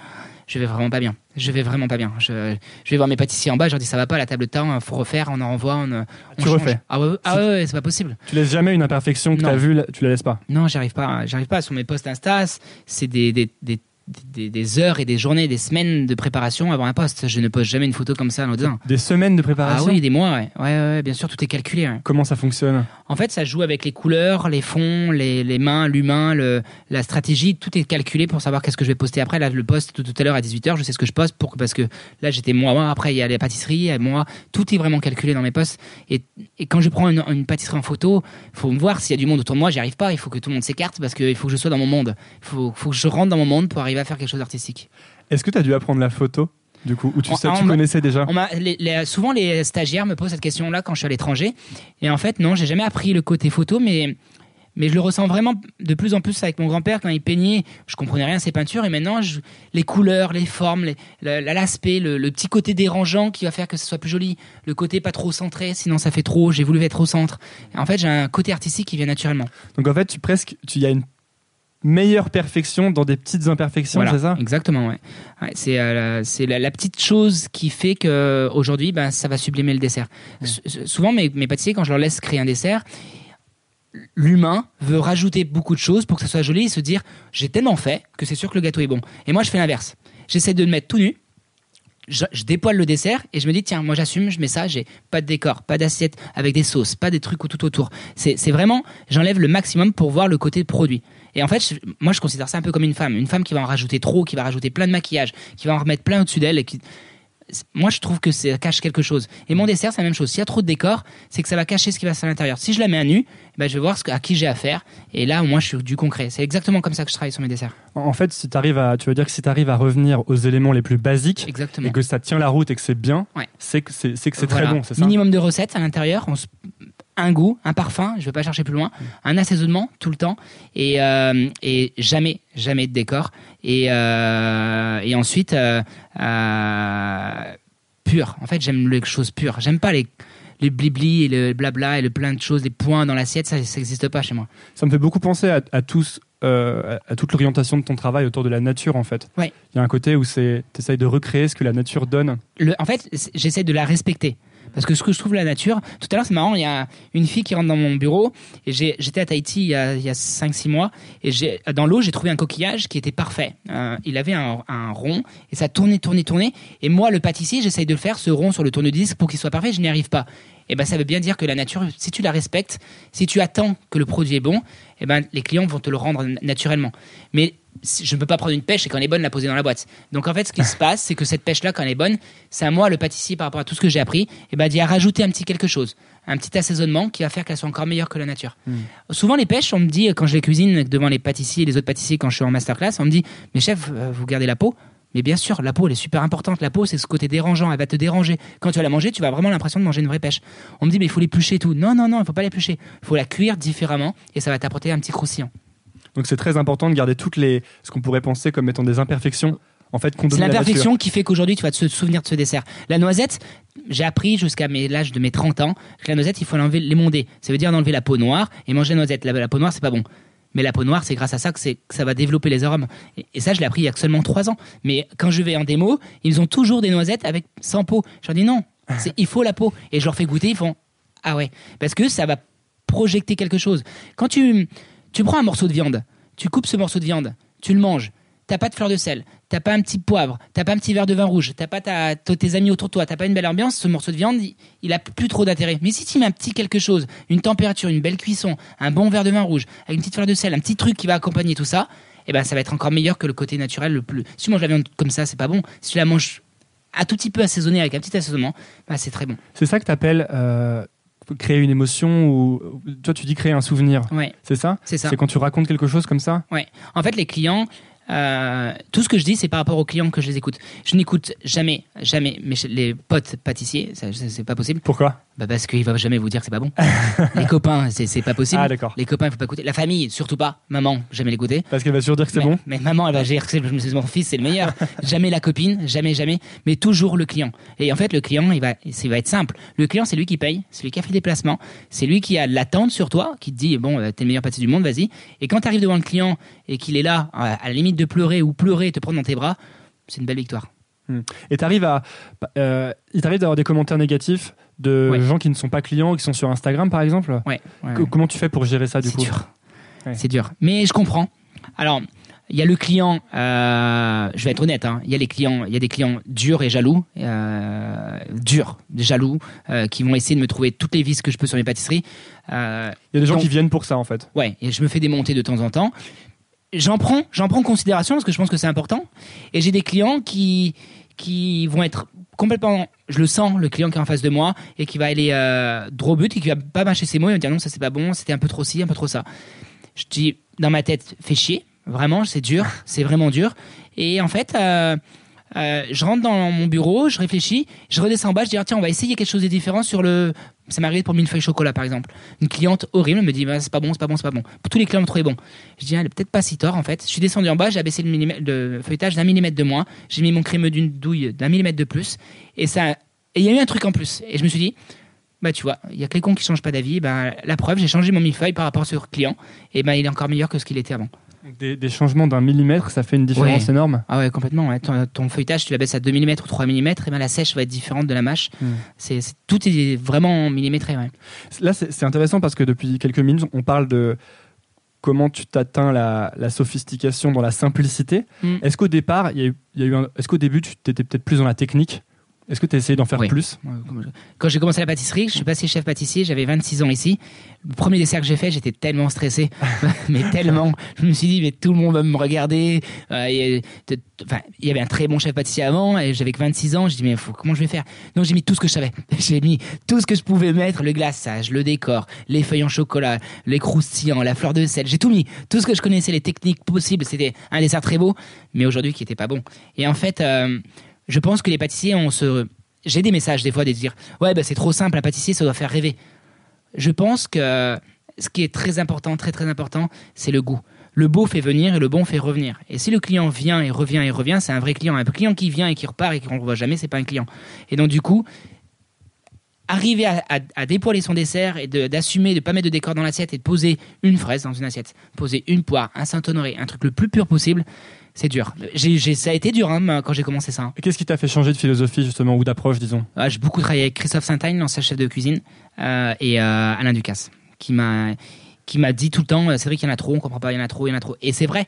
je vais vraiment pas bien. Je vais vraiment pas bien. Je, je vais voir mes pâtissiers en bas, je leur dis ça va pas, la table de temps, faut refaire, on en renvoie, on, tu refais. Ah ouais, ah ouais, c'est pas possible. Tu laisses jamais une imperfection que tu as vue, tu la laisses pas. Non, j'arrive pas, j'arrive pas sur mes posts Insta, c'est des, des, des des, heures et des journées, des semaines de préparation avant un poste. Je ne poste jamais une photo comme ça anodin. Des semaines de préparation Ah oui, des mois, ouais. Ouais, ouais, bien sûr, tout est calculé. Comment ça fonctionne En fait, ça joue avec les couleurs, les fonds, les, les mains, l'humain, le, la stratégie. Tout est calculé pour savoir qu'est-ce que je vais poster après. Là, le poste tout, à l'heure à 18h, je sais ce que je poste pour, parce que là, j'étais moi, après, il y a les pâtisseries, moi, tout est vraiment calculé dans mes postes. Et, et quand je prends une, une pâtisserie en photo, il faut me voir s'il y a du monde autour de moi, j'y arrive pas. Il faut que tout le monde s'écarte parce qu'il faut que je sois dans mon monde. Il faut, faut que je rentre dans mon monde pour arriver à faire quelque chose d'artistique. Est-ce que tu as dû apprendre la photo du coup, ou tu, sais, tu connaissais déjà Souvent, les stagiaires me posent cette question-là quand je suis à l'étranger. Et en fait, non, j'ai jamais appris le côté photo, mais mais je le ressens vraiment de plus en plus avec mon grand-père quand il peignait. Je comprenais rien à ses peintures et maintenant les couleurs, les formes, l'aspect, le, petit côté dérangeant qui va faire que ce soit plus joli, le côté pas trop centré, sinon ça fait trop. J'ai voulu être au centre. en fait, j'ai un côté artistique qui vient naturellement. Donc en fait, tu presque, tu y a une meilleure perfection dans des petites imperfections, c'est ça? Exactement, ouais. c'est euh, la, petite chose qui fait que aujourd'hui, ben, ça va sublimer le dessert. Souvent, mes, mes pâtissiers, quand je leur laisse créer un dessert, l'humain veut rajouter beaucoup de choses pour que ça soit joli et se dire j'ai tellement fait que c'est sûr que le gâteau est bon. Et moi, je fais l'inverse. J'essaie de le mettre tout nu. Je, dépoile le dessert et je me dis tiens moi j'assume je mets ça j'ai pas de décor pas d'assiette avec des sauces pas des trucs tout autour c'est vraiment j'enlève le maximum pour voir le côté produit et en fait moi je considère ça un peu comme une femme une femme qui va en rajouter trop qui va rajouter plein de maquillage qui va en remettre plein au-dessus d'elle et qui moi je trouve que ça cache quelque chose. Et mon dessert, c'est la même chose. S'il y a trop de décor, c'est que ça va cacher ce qui va se à l'intérieur. Si je la mets à nu, ben, je vais voir ce, à qui j'ai affaire. Et là, au moins, je suis du concret. C'est exactement comme ça que je travaille sur mes desserts. En fait, si arrives à, tu veux dire que si tu arrives à revenir aux éléments les plus basiques exactement. et que ça tient la route et que c'est bien, c'est que c'est, que c'est très bon. C'est ça? Minimum de recettes à l'intérieur. On un goût, un parfum, je ne vais pas chercher plus loin, un assaisonnement tout le temps et, euh, et jamais, jamais de décor. Et, euh, et ensuite, euh, pur. En fait, j'aime les choses pures. J'aime pas les, les blibli et le blabla et le plein de choses, les points dans l'assiette, ça n'existe pas chez moi. Ça me fait beaucoup penser à, tous. à toute l'orientation de ton travail autour de la nature en fait. Il y a un côté où tu essayes de recréer ce que la nature donne. Le, en fait, j'essaie de la respecter. Parce que ce que je trouve la nature, tout à l'heure c'est marrant, il y a une fille qui rentre dans mon bureau et j'étais à Tahiti il y a, 5-6 mois et dans l'eau j'ai trouvé un coquillage qui était parfait. Euh, il avait un, rond et ça tournait, tournait, tournait. Et moi le pâtissier j'essaye de le faire ce rond sur le tourne-disque pour qu'il soit parfait, je n'y arrive pas. Et ben ça veut bien dire que la nature, si tu la respectes, si tu attends que le produit est bon, et ben les clients vont te le rendre naturellement. Mais je ne peux pas prendre une pêche et quand elle est bonne la poser dans la boîte. Donc en fait, ce qui se passe, c'est que cette pêche-là, quand elle est bonne, c'est à moi, le pâtissier, par rapport à tout ce que j'ai appris, et ben d'y rajouter un petit quelque chose, un petit assaisonnement qui va faire qu'elle soit encore meilleure que la nature. Hmm. Souvent les pêches, on me dit quand je les cuisine devant les pâtissiers et les autres pâtissiers quand je suis en masterclass, on me dit mais chef, euh, vous gardez la peau? Mais bien sûr, la peau, elle est super importante. La peau, c'est ce côté dérangeant. Elle va te déranger. Quand tu vas la manger, tu vas vraiment l'impression de manger une vraie pêche. On me dit, mais il faut l'éplucher et tout. Non, non, non, il faut pas l'éplucher. Il faut la cuire différemment et ça va t'apporter un petit croustillant. Donc c'est très important de garder toutes les ce qu'on pourrait penser comme étant des imperfections. En fait, c'est l'imperfection qui fait qu'aujourd'hui tu vas te souvenir de ce dessert. La noisette, j'ai appris jusqu'à l'âge de mes 30 ans que la noisette, il faut l'enlever, l'émonder. Ça veut dire enlever la peau noire et manger la noisette. La, peau noire, c'est pas bon. Mais la peau noire, c'est grâce à ça que, que ça va développer les arômes. Et, ça, je l'ai appris il y a seulement 3 ans. Mais quand je vais en démo, ils ont toujours des noisettes avec sans peau. Je leur dis non, il faut la peau. Et je leur fais goûter, ils font ah ouais, parce que ça va projeter quelque chose. Quand tu tu prends un morceau de viande, tu coupes ce morceau de viande, tu le manges, t'as pas de fleur de sel, t'as pas un petit poivre, t'as pas un petit verre de vin rouge, t'as pas tes amis autour de toi, t'as pas une belle ambiance, ce morceau de viande, il, a plus trop d'intérêt. Mais si tu mets un petit quelque chose, une température, une belle cuisson, un bon verre de vin rouge, avec une petite fleur de sel, un petit truc qui va accompagner tout ça, eh ben ça va être encore meilleur que le côté naturel le plus. Si tu manges la viande comme ça, c'est pas bon. Si tu la manges un tout petit peu assaisonnée avec un petit assaisonnement, bah, c'est très bon. C'est ça que tu appelles euh, créer une émotion ou toi tu dis créer un souvenir. Ouais. C'est ça C'est ça. C'est quand tu racontes quelque chose comme ça Ouais. En fait, les clients, euh, tout ce que je dis, c'est par rapport aux clients que je les écoute. Je n'écoute jamais, jamais mes, les potes pâtissiers, c'est pas possible. Pourquoi? Bah Parce qu'il va jamais vous dire que c'est pas bon. les copains, c'est pas possible. Ah. Les copains, il faut pas écouter. La famille, surtout pas. Maman, jamais l'écouter. Parce qu'elle va toujours dire que c'est bon. Mais maman, elle va dire que mon fils, c'est le meilleur. jamais la copine, jamais, jamais. Mais toujours le client. Et en fait, le client, il va, il va être simple. Le client, c'est lui qui paye, c'est lui qui a fait des placements, c'est lui qui a l'attente sur toi, qui te dit, bon, t'es le meilleur pâtissier du monde, vas-y. Et quand tu arrives devant le client et qu'il est là, à la limite de pleurer ou pleurer et te prendre dans tes bras, c'est une belle victoire. Hmm. Et t'arrives à, euh, il t'arrive d'avoir des commentaires négatifs de gens qui ne sont pas clients, qui sont sur Instagram par exemple. Ouais. Comment tu fais pour gérer ça du coup C'est dur. C'est dur. Mais je comprends. Alors, il y a le client, euh, je vais être honnête, hein, il y a les clients, il y a des clients durs et jaloux, euh, durs, jaloux, euh, qui vont essayer de me trouver toutes les vis que je peux sur mes pâtisseries. Il y a des gens qui viennent pour ça en fait. Ouais, et je me fais démonter de temps en temps j'en prends, j'en prends considération parce que je pense que c'est important. Et j'ai des clients qui qui vont être complètement, je le sens, le client qui est en face de moi et qui va aller euh, droit au but et qui va pas mâcher ses mots et me dire non ça c'est pas bon, c'était un peu trop ci, un peu trop ça. Je dis dans ma tête, fais chier, vraiment, c'est dur, c'est vraiment dur. Et en fait, euh, Euh, je rentre dans mon bureau, je réfléchis, je redescends en bas, je dis ah, tiens on va essayer quelque chose de différent sur le. Ça m'est arrivé pour feuille chocolat par exemple. Une cliente horrible me dit bah, c'est pas bon, c'est pas bon, c'est pas bon. Tous les clients me trouvaient bon. Je dis ah, elle est peut-être pas si tort en fait. Je suis descendu en bas, j'ai abaissé le, feuilletage d'un millimètre de moins, j'ai mis mon crémeux d'une douille d'un millimètre de plus et ça. Il y a eu un truc en plus et je me suis dit bah tu vois, il y a quelqu'un qui change pas d'avis, bah, la preuve, j'ai changé mon millefeuille par rapport à ce client et ben il est encore meilleur que ce qu'il était avant. Des, changements d'un millimètre, ça fait une différence énorme Ah ouais, complètement. Ton, feuilletage, tu la baisses à 2 mm ou 3 mm, et ben la sèche va être différente de la mâche. Hmm. C'est, tout est vraiment millimétré. Là, c'est, intéressant parce que depuis quelques minutes, on parle de comment tu t'atteins la, sophistication dans la simplicité. Hmm. Est-ce qu'au départ, il y a eu, est-ce qu'au début, tu étais peut-être plus dans la technique est-ce que tu as essayé d'en faire plus Quand j'ai commencé la pâtisserie, je suis passé chef pâtissier, j'avais 26 ans ici. Le premier dessert que j'ai fait, j'étais tellement stressé, mais tellement. Je me suis dit, mais tout le monde va me regarder. Euh, il y avait un très bon chef pâtissier avant, et j'avais que 26 ans. Je dis, mais comment je vais faire? Donc j'ai mis tout ce que je savais. J'ai mis tout ce que je pouvais mettre, le glaçage, le décor, les feuilles en chocolat, les croustillants, la fleur de sel. J'ai tout mis. Tout ce que je connaissais, les techniques possibles. C'était un dessert très beau, mais aujourd'hui qui était pas bon. Et en fait... Euh, je pense que les pâtissiers ont ce. J'ai des messages des fois de dire Ouais, bah, c'est trop simple, un pâtissier, ça doit faire rêver. Je pense que ce qui est très important, très très important, c'est le goût. Le beau fait venir et le bon fait revenir. Et si le client vient et revient et revient, c'est un vrai client. Un client qui vient et qui repart et qu'on ne revoit jamais, c'est pas un client. Et donc du coup, arriver à, dépoiler son dessert et d'assumer de ne pas mettre de décor dans l'assiette et de poser une fraise dans une assiette, poser une poire, un Saint-Honoré, un truc le plus pur possible, c'est dur. ça a été dur hein, quand j'ai commencé ça. Qu'est-ce qui t'a fait changer de philosophie justement ou d'approche, disons? Ah, J'ai beaucoup travaillé avec Christophe Saint-Agne, l'ancien chef de cuisine, euh, et euh, Alain Ducasse, qui m'a qui m'a dit tout le temps, euh, c'est vrai qu'il y en a trop, on comprend pas, il y en a trop, il y en a trop. Et c'est vrai.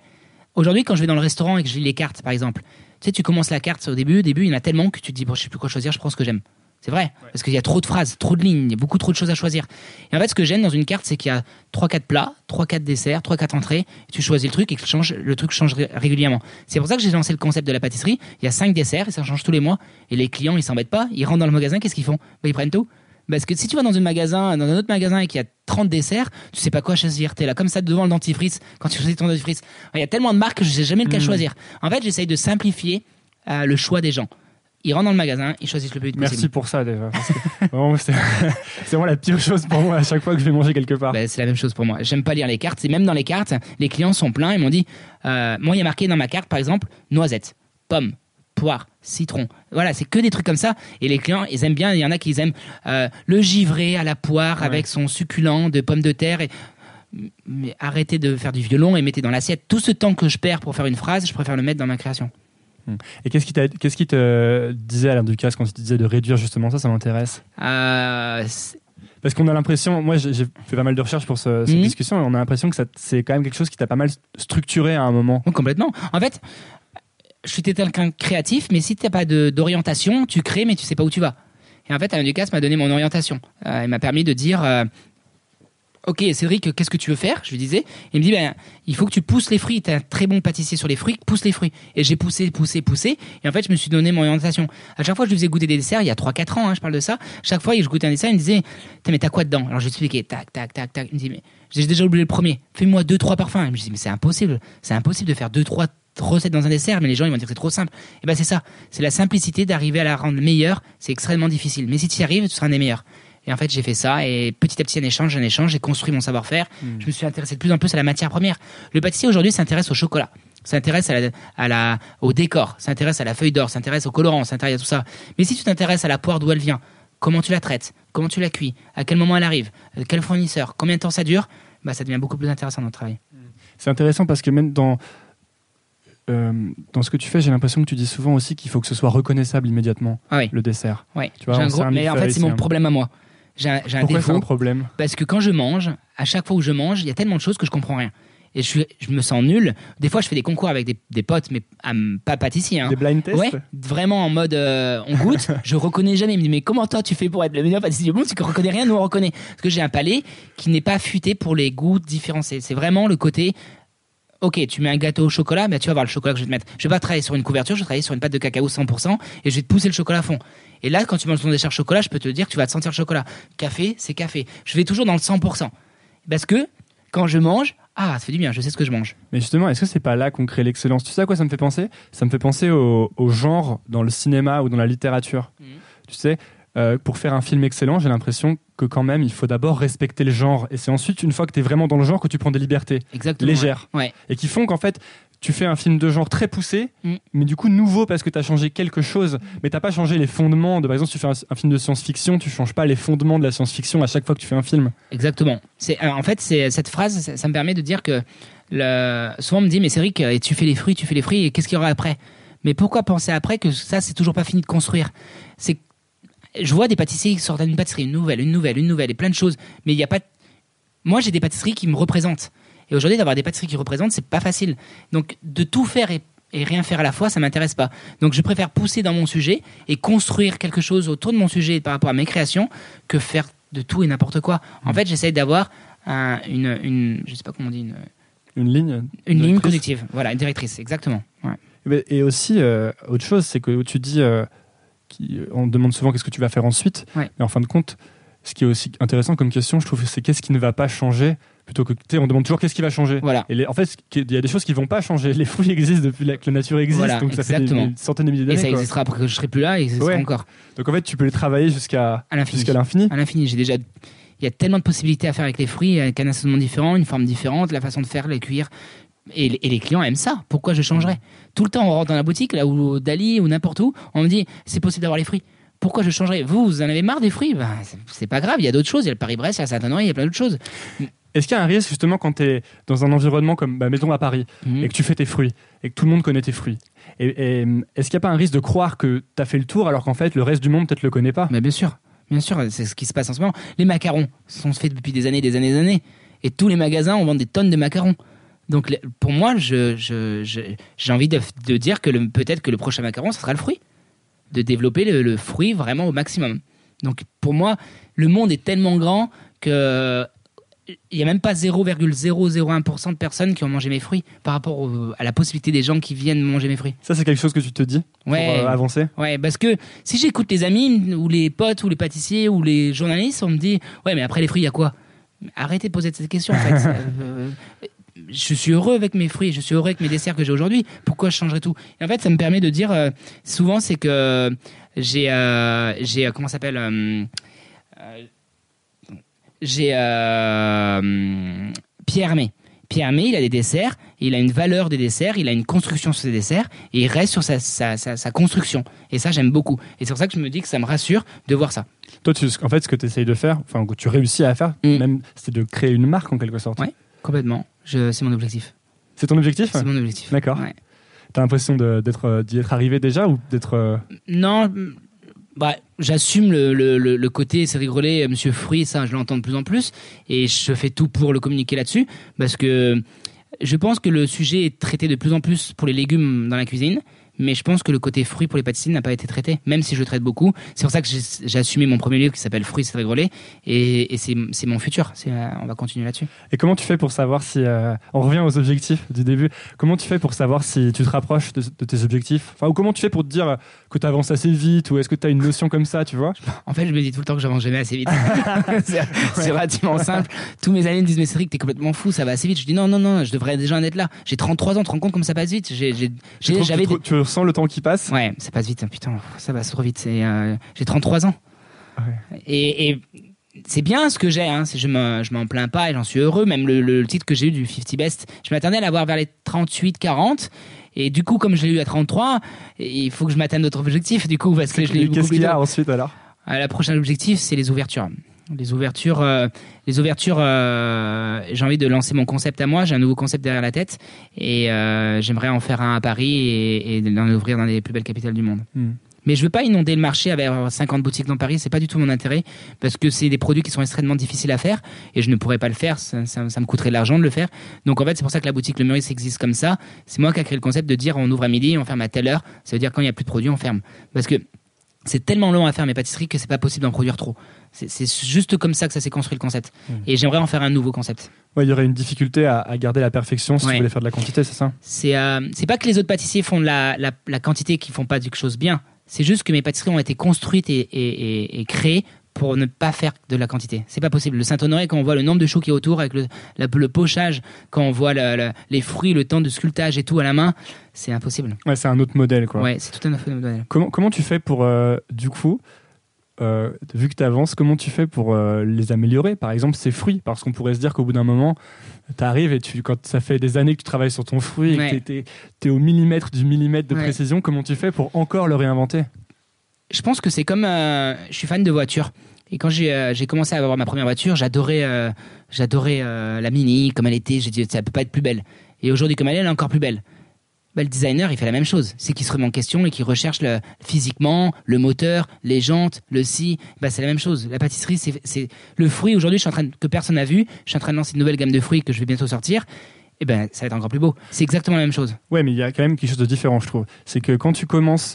Aujourd'hui, quand je vais dans le restaurant et que je lis les cartes, par exemple, tu sais, tu commences la carte au début, au début, il y en a tellement que tu te dis, bon, je sais plus quoi choisir, je prends ce que j'aime. C'est vrai, parce qu'il y a trop de phrases, trop de lignes, il y a beaucoup trop de choses à choisir. Et en fait, ce que j'aime dans une carte, c'est qu'il y a 3-4 plats, 3-4 desserts, 3-4 entrées, et tu choisis le truc et que change, le truc change régulièrement. C'est pour ça que j'ai lancé le concept de la pâtisserie. Il y a 5 desserts et ça change tous les mois. Et les clients, ils s'embêtent pas, ils rentrent dans le magasin, qu'est-ce qu'ils font? Bah, Ils prennent tout. Parce que si tu vas dans un magasin, dans un autre magasin et qu'il y a 30 desserts, tu sais pas quoi choisir. es là comme ça devant le dentifrice quand tu choisis ton dentifrice. Il y a tellement de marques que je sais jamais lequel mmh. choisir. En fait, j'essaye de simplifier euh, le choix des gens ils rentrent dans le magasin, ils choisissent le plus vite Merci pour ça, déjà. c'est vraiment la pire chose pour moi à chaque fois que je vais manger quelque part. Ben, c'est la même chose pour moi. J'aime pas lire les cartes. Et même dans les cartes, les clients sont pleins. Ils m'ont dit, euh, moi, il y a marqué dans ma carte, par exemple, noisette, pomme, poire, citron. Voilà, c'est que des trucs comme ça. Et les clients, ils aiment bien. Il y en a qui aiment euh, le givré à la poire avec son succulent de pommes de terre. Et mais arrêtez de faire du violon et mettez dans l'assiette. Tout ce temps que je perds pour faire une phrase, je préfère le mettre dans ma création. Hmm. Et qu'est-ce qui, qu'est-ce qui te disait Alain Ducasse quand il te disait de réduire justement ça Ça m'intéresse. Euh, Parce qu'on a l'impression, moi j'ai fait pas mal de recherches pour cette hmm. discussion, et on a l'impression que c'est quand même quelque chose qui t'a pas mal structuré à un moment. complètement. En fait, je suis quelqu'un créatif, mais si tu n'as pas d'orientation, tu crées, mais tu sais pas où tu vas. Et en fait, Alain Ducasse m'a donné mon orientation. Euh, il m'a permis de dire euh, Ok, Cédric, qu'est-ce que tu veux faire? Je lui disais. Il me dit ben, il faut que tu pousses les fruits. Tu es un très bon pâtissier sur les fruits, pousse les fruits. Et j'ai poussé, poussé, poussé. Et en fait, je me suis donné mon orientation. À chaque fois, je lui faisais goûter des desserts, il y a 3-4 ans, hein, je parle de ça. Chaque fois, je goûtais un dessert, il me disait Mais t'as quoi dedans? Alors, je lui expliquais tac, tac, tac, tac. Il me dit Mais j'ai déjà oublié le premier. Fais-moi 2-3 parfums. Il me dit Mais c'est impossible. C'est impossible de faire 2-3 recettes dans un dessert, mais les gens ils vont dire que c'est trop simple. Et ben c'est ça, c'est la simplicité d'arriver à la rendre meilleure, c'est extrêmement difficile. Mais si tu y arrives, tu seras un des meilleurs. Et en fait, j'ai fait ça et petit à petit, un échange, un échange, j'ai construit mon savoir-faire. Hmm. Je me suis intéressé de plus en plus à la matière première. Le pâtissier aujourd'hui s'intéresse au chocolat, s'intéresse à la, à la, au décor, s'intéresse à la feuille d'or, s'intéresse au colorant, s'intéresse à tout ça. Mais si tu t'intéresses à la poire d'où elle vient, comment tu la traites, comment tu la cuis, à quel moment elle arrive, euh, quel fournisseur, combien de temps ça dure, bah, ça devient beaucoup plus intéressant dans le travail. Hmm. C'est intéressant parce que même dans, euh, dans ce que tu fais, j'ai l'impression que tu dis souvent aussi qu'il faut que ce soit reconnaissable immédiatement, ah oui. le dessert. Oui, tu vois, mais en fait, c'est mon problème à moi. J'ai un, un Pourquoi un problème Parce que quand je mange, à chaque fois où je mange, il y a tellement de choses que je comprends rien. Et je, je me sens nul. Des fois, je fais des concours avec des, des potes, mais pas pâtissiers. Hein. Des blind tests Ouais, vraiment en mode euh, on goûte. je reconnais jamais. Il me dit, mais comment toi tu fais pour être le meilleur pâtissier du monde? Tu ne reconnais rien, nous on reconnaît. Parce que j'ai un palais qui n'est pas futé pour les goûts différenciés. C'est vraiment le côté ok, tu mets un gâteau au chocolat, mais tu vas voir le chocolat que je vais te mettre. Je vais pas travailler sur une couverture, je vais travailler sur une pâte de cacao 100% et je vais te pousser le chocolat à fond. Et là, quand tu manges ton dessert chocolat, je peux te dire que tu vas te sentir le chocolat. Café, c'est café. Je vais toujours dans le 100%. Parce que quand je mange, ah, ça fait du bien, je sais ce que je mange. Mais justement, est-ce que c'est pas là qu'on crée l'excellence? Tu sais à quoi ça me fait penser? Ça me fait penser au, genre dans le cinéma ou dans la littérature. Mhm. Tu sais, euh, pour faire un film excellent, j'ai l'impression que quand même, il faut d'abord respecter le genre. Et c'est ensuite, une fois que tu es vraiment dans le genre, que tu prends des libertés légères. Ouais. Et qui font qu'en fait, tu fais un film de genre très poussé, mm. mais du coup nouveau parce que tu as changé quelque chose, mais t'as pas changé les fondements. De, par exemple, si tu fais un, film de science-fiction, tu changes pas les fondements de la science-fiction à chaque fois que tu fais un film. Exactement. C'est, euh, en fait, c'est, cette phrase, ça, me permet de dire que le, souvent on me dit, mais c'est vrai que tu fais les fruits, tu fais les fruits, et qu'est-ce qu'il y aura après? Mais pourquoi penser après que ça, c'est toujours pas fini de construire? C'est je vois des pâtissiers qui sortent d'une pâtisserie, une nouvelle, une nouvelle, une nouvelle, et plein de choses. Mais il n'y a pas. Moi, j'ai des pâtisseries qui me représentent. Et aujourd'hui, d'avoir des pâtisseries qui représentent, c'est pas facile. Donc, de tout faire et, rien faire à la fois, ça m'intéresse pas. Donc, je préfère pousser dans mon sujet et construire quelque chose autour de mon sujet par rapport à mes créations que faire de tout et n'importe quoi. En fait, j'essaye d'avoir une, une, je sais pas comment on dit, une, une ligne, une ligne conductive. Voilà, une directrice, exactement. Et aussi, euh, autre chose, c'est que tu dis. Euh, on demande souvent qu'est-ce que tu vas faire ensuite. Mais en fin de compte, ce qui est aussi intéressant comme question, je trouve, c'est qu'est-ce qui ne va pas changer plutôt que on demande toujours qu'est-ce qui va changer. Voilà. Et en fait, il y a des choses qui vont pas changer. Les fruits existent depuis que la nature existe, donc ça fait des, centaines de milliers d'années. Et ça existera après que je serai plus là, et ça existera encore. Donc en fait, tu peux les travailler jusqu'à jusqu'à l'infini. À l'infini. J'ai déjà il y a tellement de possibilités à faire avec les fruits, avec un assaisonnement différent, une forme différente, la façon de faire, les cuire. Et, les clients aiment ça. Pourquoi je changerais Tout le temps, on rentre dans la boutique, là, ou Dali, ou n'importe où, on me dit c'est possible d'avoir les fruits pourquoi je changerais Vous, vous en avez marre des fruits ben, C'est pas grave, il y a d'autres choses. Il y a le Paris-Brest, il y a Saint-Honoré, il y a plein d'autres choses. Est-ce qu'il y a un risque justement quand tu es dans un environnement comme, bah, mettons à Paris, mhm. et que tu fais tes fruits, et que tout le monde connaît tes fruits et, Est-ce qu'il n'y a pas un risque de croire que tu as fait le tour alors qu'en fait le reste du monde peut-être le connaît pas? Mais Bien sûr, bien sûr, c'est ce qui se passe en ce moment. Les macarons sont faits depuis des années, des années, des années. Et tous les magasins, on vend des tonnes de macarons. Donc pour moi, j'ai je, envie de, de, dire que peut-être que le prochain macaron, ce sera le fruit de développer le, fruit vraiment au maximum. Donc pour moi, le monde est tellement grand que il n'y a même pas 0,001% de personnes qui ont mangé mes fruits par rapport à la possibilité des gens qui viennent manger mes fruits. Ça, c'est quelque chose que tu te dis pour euh, avancer? Ouais, parce que si j'écoute les amis ou les potes ou les pâtissiers ou les journalistes, on me dit Ouais, mais après les fruits, il y a quoi? Arrêtez de poser cette question en fait. Euh, je suis heureux avec mes fruits, je suis heureux avec mes desserts que j'ai aujourd'hui. Pourquoi je changerais tout? Et en fait, ça me permet de dire, euh, souvent, c'est que j'ai, euh, j'ai euh, comment s'appelle J'ai Pierre Hermé. Pierre Hermé, il a des desserts, il a une valeur des desserts, il a une construction sur ses desserts, et il reste sur sa, sa, construction. Et ça, j'aime beaucoup. Et c'est pour ça que je me dis que ça me rassure de voir ça. Toi, tu, en fait, ce que tu essayes de faire, enfin, que tu réussis à faire, mm. même, c'est de créer une marque en quelque sorte. Oui, complètement c'est mon objectif. C'est ton objectif C'est mon objectif. D'accord. T'as l'impression d'être euh, d'y être arrivé déjà ou d'être euh, Non, bah, j'assume le, le, côté c'est rigolé, Monsieur Fruit, ça je l'entends de plus en plus et je fais tout pour le communiquer là-dessus parce que je pense que le sujet est traité de plus en plus pour les légumes dans la cuisine mais je pense que le côté fruit pour les pâtisseries n'a pas été traité, même si je traite beaucoup. C'est pour ça que j'ai assumé mon premier livre qui s'appelle Fruits, c'est grelé, et, et c'est mon futur. Euh, on va continuer là-dessus. Et comment tu fais pour savoir si. Euh, on revient aux objectifs du début. Comment tu fais pour savoir si tu te rapproches de, tes objectifs? Enfin, Ou comment tu fais pour te dire que tu avances assez vite Ou est-ce que tu as une notion comme ça, tu vois? En fait, je me dis tout le temps que j'avance jamais assez vite. c'est relativement simple. Tous mes amis me disent Mais Cédric, t'es complètement fou, ça va assez vite. Je dis Non, non, non, je devrais déjà en être là. J'ai 33 ans, tu te rends compte comme ça passe vite J'avais le temps qui passe. Ouais, ça passe vite, hein, putain, ça va trop vite. Euh, j'ai 33 ans. Et, c'est bien ce que j'ai, hein, je m'en plains pas et j'en suis heureux. Même le, titre que j'ai eu du 50 Best, je m'attendais à l'avoir vers les 38, 40. Et du coup, comme je l'ai eu à 33, il faut que je m'atteigne d'autres objectifs. Du coup, parce que je l'ai eu Qu'est-ce qu'il y a ensuite alors? La prochaine objectif, c'est les ouvertures. Les ouvertures, euh, les ouvertures. Euh, j'ai envie de lancer mon concept à moi. J'ai un nouveau concept derrière la tête et euh, j'aimerais en faire un à Paris et, et l'en ouvrir dans les plus belles capitales du monde. Hmm. Mais je veux pas inonder le marché avec 50 boutiques dans Paris. C'est pas du tout mon intérêt parce que c'est des produits qui sont extrêmement difficiles à faire et je ne pourrais pas le faire. Ça, me coûterait de l'argent de le faire. Donc en fait, c'est pour ça que la boutique Le Meurice existe comme ça. C'est moi qui ai créé le concept de dire on ouvre à midi, on ferme à telle heure. Ça veut dire quand il y a plus de produits, on ferme. Parce que c'est tellement long à faire mes pâtisseries que c'est pas possible d'en produire trop. C'est juste comme ça que ça s'est construit le concept. Mmh. Et j'aimerais en faire un nouveau concept. Ouais, il y aurait une difficulté à, garder la perfection si tu voulais faire de la quantité, c'est ça euh, C'est pas que les autres pâtissiers font de la, la, quantité qui font pas quelque chose bien. C'est juste que mes pâtisseries ont été construites et, et, créées pour ne pas faire de la quantité. C'est pas possible. Le Saint-Honoré, quand on voit le nombre de choux qui est autour, avec le, le pochage, quand on voit les fruits, le temps de sculptage et tout à la main, c'est impossible. Ouais, c'est un autre modèle, quoi. Ouais, c'est tout un autre modèle. Comment, comment tu fais pour, euh, du coup, euh, vu que tu avances, comment tu fais pour euh, les améliorer? Par exemple, ces fruits, parce qu'on pourrait se dire qu'au bout d'un moment, tu arrives et tu, quand ça fait des années que tu travailles sur ton fruit et que tu es, au millimètre du millimètre de précision, comment tu fais pour encore le réinventer? Je pense que c'est comme. je suis fan de voitures. Et quand j'ai commencé à avoir ma première voiture, j'adorais j'adorais la Mini, comme elle était. J'ai dit, ça peut pas être plus belle. Et aujourd'hui, comme elle est, elle est encore plus belle. Bah, le designer, il fait la même chose. C'est qu'il se remet en question et qu'il recherche le, physiquement le moteur, les jantes, le si. Bah, c'est la même chose. La pâtisserie, c'est le fruit. Aujourd'hui, je suis en train que personne n'a vu. Je suis en train de lancer une nouvelle gamme de fruits que je vais bientôt sortir. Et ben, ça va être encore plus beau. C'est exactement la même chose. Ouais, mais il y a quand même quelque chose de différent, je trouve. C'est que quand tu commences,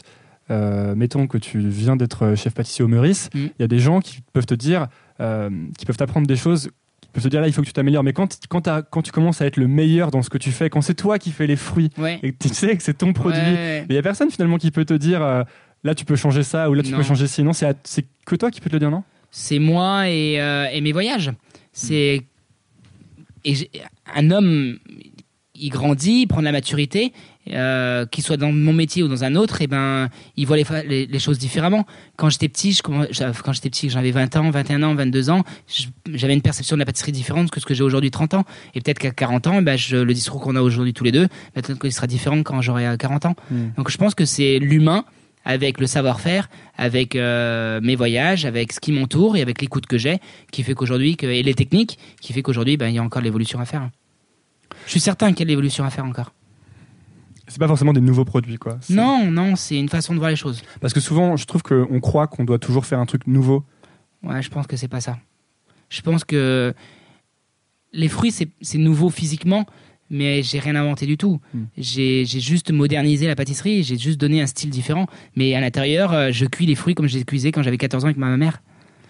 euh, mettons que tu viens d'être chef pâtissier au Meurice, mm. il y a des gens qui peuvent te dire, euh, qui peuvent t'apprendre des choses peux te dire là, il faut que tu t'améliores. Mais quand, quand, quand, tu commences à être le meilleur dans ce que tu fais, quand c'est toi qui fais les fruits, et que tu sais que c'est ton produit, il n'y a personne finalement qui peut te dire euh, là, tu peux changer ça ou là, tu peux changer ci. Non, c'est que toi qui peux te le dire, non? C'est moi et, euh, et, mes voyages. C'est. Et un homme, il grandit, il prend de la maturité euh, qu'il soit dans mon métier ou dans un autre, et eh ben, il voit les, les, choses différemment. Quand j'étais petit, je, quand j'étais petit, j'avais 20 ans, 21 ans, 22 ans, j'avais une perception de la pâtisserie différente que ce que j'ai aujourd'hui 30 ans. Et peut-être qu'à 40 ans, eh ben, je, le discours qu'on a aujourd'hui tous les deux, ben, peut-être qu'il sera différent quand j'aurai 40 ans. Hmm. Donc je pense que c'est l'humain avec le savoir-faire, avec euh, mes voyages, avec ce qui m'entoure et avec l'écoute que j'ai, qui fait qu'aujourd'hui, et les techniques, qui fait qu'aujourd'hui, ben, il y a encore l'évolution à faire. Je suis certain qu'il y a de l'évolution à faire encore. C'est pas forcément des nouveaux produits, quoi. Non, non, c'est une façon de voir les choses. Parce que souvent, je trouve qu'on croit qu'on doit toujours faire un truc nouveau. Ouais, je pense que c'est pas ça. Je pense que les fruits, c'est nouveau physiquement, mais j'ai rien inventé du tout. Hmm. J'ai juste modernisé la pâtisserie, j'ai juste donné un style différent. Mais à l'intérieur, euh, je cuis les fruits comme je les cuisais quand j'avais 14 ans avec ma mère.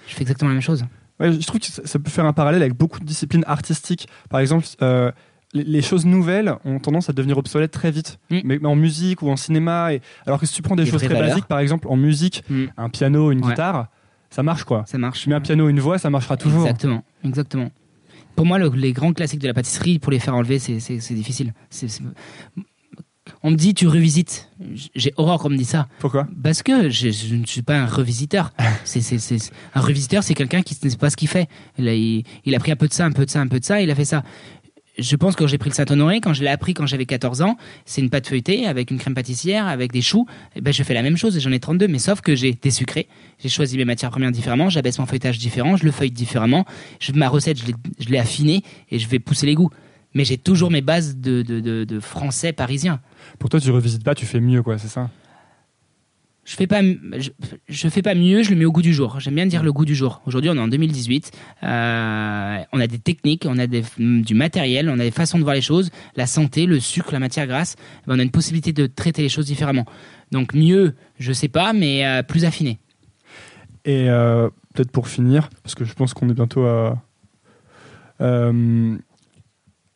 Je fais exactement la même chose. Ouais, je trouve que ça, peut faire un parallèle avec beaucoup de disciplines artistiques. Par exemple, euh, les, choses nouvelles ont tendance à devenir obsolètes très vite, mm. mais, en musique ou en cinéma. Et... Alors que si tu prends des, choses très basiques, par exemple en musique, mm. un piano, une guitare, ça marche quoi. Ça marche. Tu mets un piano, une voix, ça marchera toujours. Exactement, exactement. Pour moi, les grands classiques de la pâtisserie, pour les faire enlever, c'est difficile. On me dit tu revisites. J'ai horreur qu'on me dise ça. Pourquoi? Parce que je, ne suis pas un revisiteur. un revisiteur, c'est quelqu'un qui ne sait pas ce qu'il fait. Il a, il a, pris un peu de ça, un peu de ça, un peu de ça, il a fait ça je pense que j'ai pris le Saint-Honoré, quand je l'ai appris quand j'avais 14 ans, c'est une pâte feuilletée avec une crème pâtissière, avec des choux. Et eh ben, je fais la même chose et j'en ai 32, mais sauf que j'ai sucré. J'ai choisi mes matières premières différemment, j'abaisse mon feuilletage différent, je le feuille différemment. Je, ma recette, je l'ai affinée et je vais pousser les goûts. Mais j'ai toujours mes bases de, de, de, français parisien. Pour toi, tu revisites pas, tu fais mieux, quoi, c'est ça? Je fais pas je, fais pas mieux je le mets au goût du jour. J'aime bien dire le goût du jour. Aujourd'hui on est en 2018 euh, on a des techniques on a du matériel on a des façons de voir les choses la santé le sucre la matière grasse eh ben, on a une possibilité de traiter les choses différemment. Donc mieux je sais pas mais euh, plus affiné. Et euh, peut-être pour finir parce que je pense qu'on est bientôt à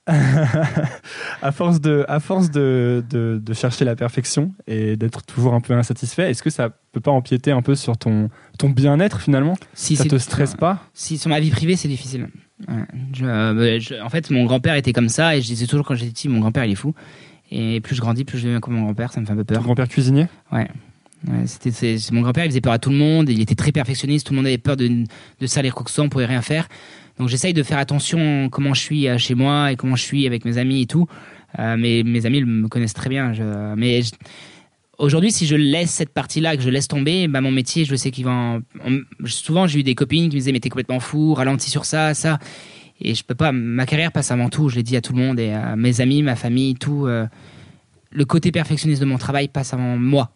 à force de, à force de, de, chercher la perfection et d'être toujours un peu insatisfait, est-ce que ça peut pas empiéter un peu sur ton, ton bien-être finalement? Si ça te stresse pas? Si sur ma vie privée, c'est difficile. Euh, en fait, mon grand-père était comme ça et je disais toujours quand j'étais petit, mon grand-père il est fou. Et plus je grandis, plus je deviens comme mon grand-père, ça me fait un peu peur. Ton grand-père cuisinier? Ouais. c'était, c'est, mon grand-père, il faisait peur à tout le monde, il était très perfectionniste, tout le monde avait peur de, de salir quoi que ce soit, on pouvait rien faire. Donc j'essaye de faire attention comment je suis euh, chez moi et comment je suis avec mes amis et tout. Euh, mais mes amis me connaissent très bien. Je, mais aujourd'hui, si je laisse cette partie-là, que je laisse tomber, bah, mon métier, je sais qu'il va. souvent, j'ai eu des copines qui me disaient mais t'es complètement fou, ralentis sur ça, ça. Et je peux pas. Ma carrière passe avant tout. Je l'ai dit à tout le monde et à mes amis, ma famille, tout. Euh, le côté perfectionniste de mon travail passe avant moi.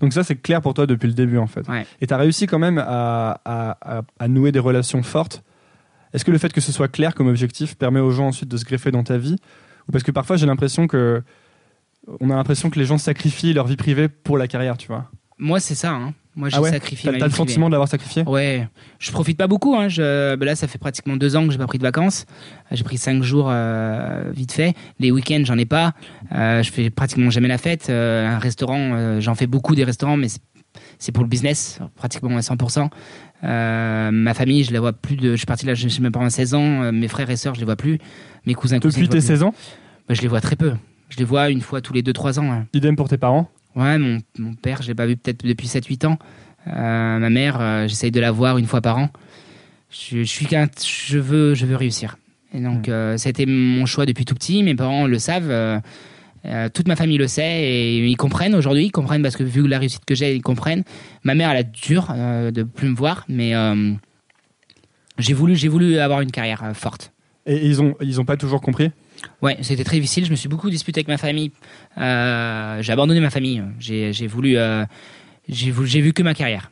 Donc ça, c'est clair pour toi depuis le début, en fait. Et tu as réussi quand même à, à, nouer des relations fortes est-ce que le fait que ce soit clair comme objectif permet aux gens ensuite de se greffer dans ta vie Ou parce que parfois j'ai l'impression que on a l'impression que les gens sacrifient leur vie privée pour la carrière, tu vois? Moi, c'est ça. Hein. Moi, j'ai ah sacrifié T'as le sentiment de l'avoir sacrifié? Ouais. Je profite pas beaucoup. Hein. Je, ben là, ça fait pratiquement deux ans que j'ai pas pris de vacances. J'ai pris cinq jours euh, vite fait. Les week-ends, j'en ai pas. Euh, je fais pratiquement jamais la fête. Euh, un restaurant, j'en fais beaucoup des restaurants, mais c'est pour le business, pratiquement à 100%. Euh, ma famille, je la vois plus de. Je suis parti là chez mes parents 16 ans. mes frères et sœurs, je les vois plus. Mes cousins. Depuis tes 16 ans bah, Je les vois très peu. Je les vois une fois tous les 2-3 ans. Idem pour tes parents Ouais, mon, mon père, je l'ai pas vu peut-être depuis 7-8 ans. ma mère, j'essaye de la voir une fois par an. Je, je suis je veux, je veux réussir. Et donc, mmh. ça a été mon choix depuis tout petit. Mes parents le savent. Euh, toute ma famille le sait et ils comprennent aujourd'hui, ils comprennent parce que vu la réussite que j'ai, ils comprennent. Ma mère, elle a dur euh, de plus me voir, mais euh, j'ai voulu, j'ai voulu avoir une carrière forte. Et ils ont, ils ont pas toujours compris? Ouais, c'était très difficile. Je me suis beaucoup disputé avec ma famille. j'ai abandonné ma famille. J'ai, voulu, j'ai vu que ma carrière.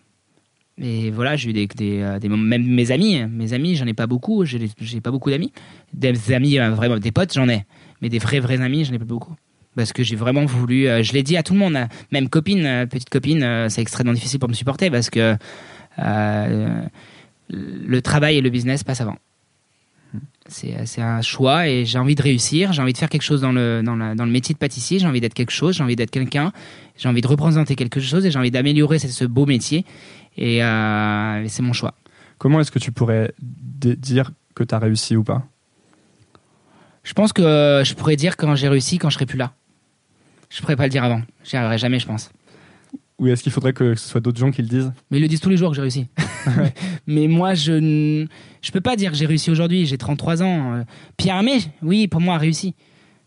Et voilà, j'ai eu des, des, des, même mes amis, mes amis, j'en ai pas beaucoup. J'ai, j'ai pas beaucoup d'amis. Des amis, vraiment des potes, j'en ai, mais des vrais vrais amis, j'en ai pas beaucoup parce que j'ai vraiment voulu. Euh, je l'ai dit à tout le monde, hein. même copine, euh, petite copine, euh, c'est extrêmement difficile pour me supporter parce que le travail et le business passent avant. C'est un choix et j'ai envie de réussir, j'ai envie de faire quelque chose dans le, dans, dans le métier de pâtissier, j'ai envie d'être quelque chose, j'ai envie d'être quelqu'un, j'ai envie de représenter quelque chose et j'ai envie d'améliorer ce, beau métier et, et c'est mon choix. Comment est-ce que tu pourrais dire que tu as réussi ou pas? Je pense que je pourrais dire quand j'ai réussi, quand je serai plus là. Je pourrais pas le dire avant. J'y arriverai jamais, je pense. Ou est-ce qu'il faudrait que ce soit d'autres gens qui le disent? Mais ils le disent tous les jours que j'ai réussi. mais moi, je ne je peux pas dire que j'ai réussi aujourd'hui. J'ai 33 ans. Euh, Pierre Armé, oui, pour moi, a réussi.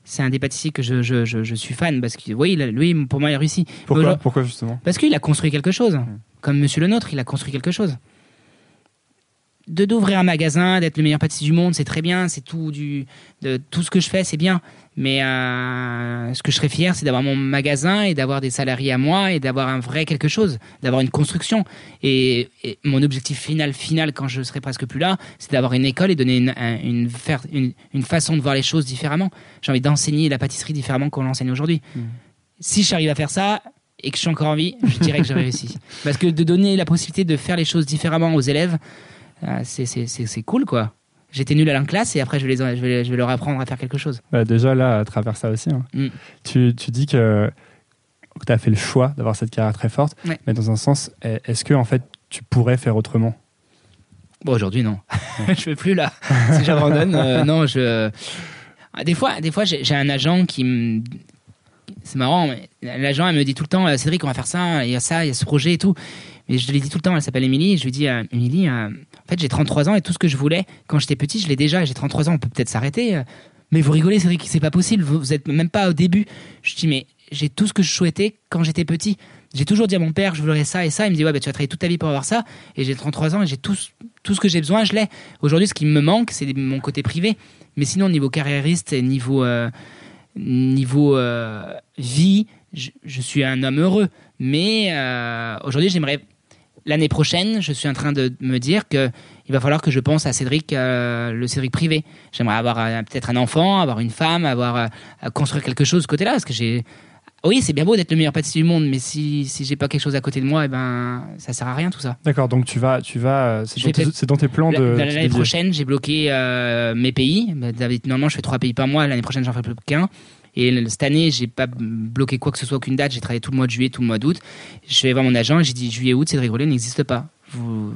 C'est un des pâtissiers que je, je, je, suis fan parce que oui, lui, pour moi, il a réussi. Pourquoi, Pourquoi justement? Parce qu'il a construit quelque chose. Comme Monsieur le Nôtre, il a construit quelque chose de d'ouvrir un magasin, d'être le meilleur pâtissier du monde, c'est très bien, c'est tout du de tout ce que je fais, c'est bien. Mais euh, ce que je serais fier, c'est d'avoir mon magasin et d'avoir des salariés à moi et d'avoir un vrai quelque chose, d'avoir une construction. Et, mon objectif final, final, quand je serai presque plus là, c'est d'avoir une école et donner une, une, faire, une, une, façon de voir les choses différemment. J'ai envie d'enseigner la pâtisserie différemment qu'on l'enseigne aujourd'hui. Mmh. Si j'arrive à faire ça, et que je suis encore en vie, je dirais que j'ai réussi. Parce que de donner la possibilité de faire les choses différemment aux élèves, c'est cool quoi j'étais nul à la classe et après je vais, les, je vais, je vais leur apprendre à faire quelque chose. Bah déjà là, à travers ça aussi, hein. mm. tu, tu, dis que, tu as fait le choix d'avoir cette carrière très forte, mais dans un sens, est-ce que en fait tu pourrais faire autrement? Bon, aujourd'hui non, je fais plus là. si j'abandonne, euh, non, je. Des fois, des fois j'ai un agent qui me. C'est marrant, mais l'agent elle me dit tout le temps euh, Cédric, on va faire ça, il y a ça, il y a ce projet et tout. Mais je lui dis tout le temps, elle s'appelle Émilie, je lui dis Émilie, en fait, j'ai 33 ans et tout ce que je voulais quand j'étais petit, je l'ai déjà. J'ai 33 ans, on peut peut-être s'arrêter. Euh. Mais vous rigolez, Cédric, c'est pas possible. Vous, vous êtes même pas au début. Je dis, mais j'ai tout ce que je souhaitais quand j'étais petit. J'ai toujours dit à mon père, je voudrais ça et ça. Il me dit, ouais, bah, tu vas travailler toute ta vie pour avoir ça. Et j'ai 33 ans et j'ai tout, tout ce que j'ai besoin, je l'ai. Aujourd'hui, ce qui me manque, c'est mon côté privé. Mais sinon, niveau carriériste et niveau, euh, niveau euh, vie, je, suis un homme heureux. Mais aujourd'hui, j'aimerais l'année prochaine, je suis en train de me dire que il va falloir que je pense à Cédric, euh, le Cédric privé. J'aimerais avoir euh, peut-être un enfant, avoir une femme, avoir euh, construire quelque chose de ce côté-là, parce que j'ai oui, c'est bien beau d'être le meilleur pâtissier du monde, mais si, si j'ai pas quelque chose à côté de moi, et eh ben ça sert à rien tout ça. D'accord, donc tu vas, tu vas, c'est dans, tes plans de. L'année prochaine, j'ai bloqué mes pays. Bah, normalement, je fais trois pays par mois. L'année prochaine, j'en ferai plus qu'un. Et cette année, j'ai pas bloqué quoi que ce soit, aucune date. J'ai travaillé tout le mois de juillet, tout le mois d'août. Je vais voir mon agent et j'ai dit juillet, août, Cédric Rollet n'existe pas.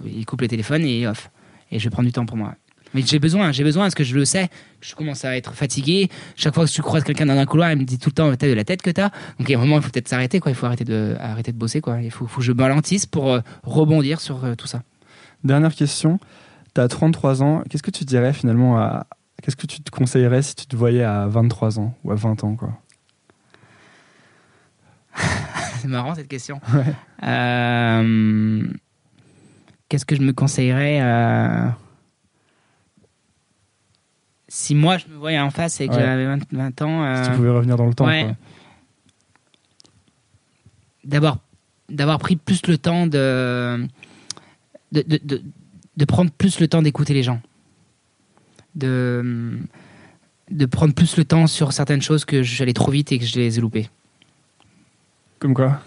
Il coupe le téléphone et off. Et je vais prendre du temps pour moi. Mais j'ai besoin, j'ai besoin parce que je le sais. Je commence à être fatigué. Chaque fois que tu croises quelqu'un dans un couloir, il me dit tout le temps t'as de la tête que t'as. Donc a un moment, il faut peut-être s'arrêter. Il faut arrêter de, arrêter de bosser. Il faut, faut que je balantisse pour euh, rebondir sur euh, tout ça. Dernière question. Tu as 33 ans. Qu'est-ce que tu dirais finalement à, Qu'est-ce que tu te conseillerais si tu te voyais à 23 ans ou à 20 ans quoi? C'est marrant cette question. Euh, qu'est-ce que je me conseillerais euh, Si moi je me voyais en face et que j'avais 20, ans. si tu pouvais revenir dans le temps. D'abord, d'avoir pris plus le temps de de, de, de prendre plus le temps d'écouter les gens de, de prendre plus le temps sur certaines choses que j'allais trop vite et que je les ai loupées. Comme quoi?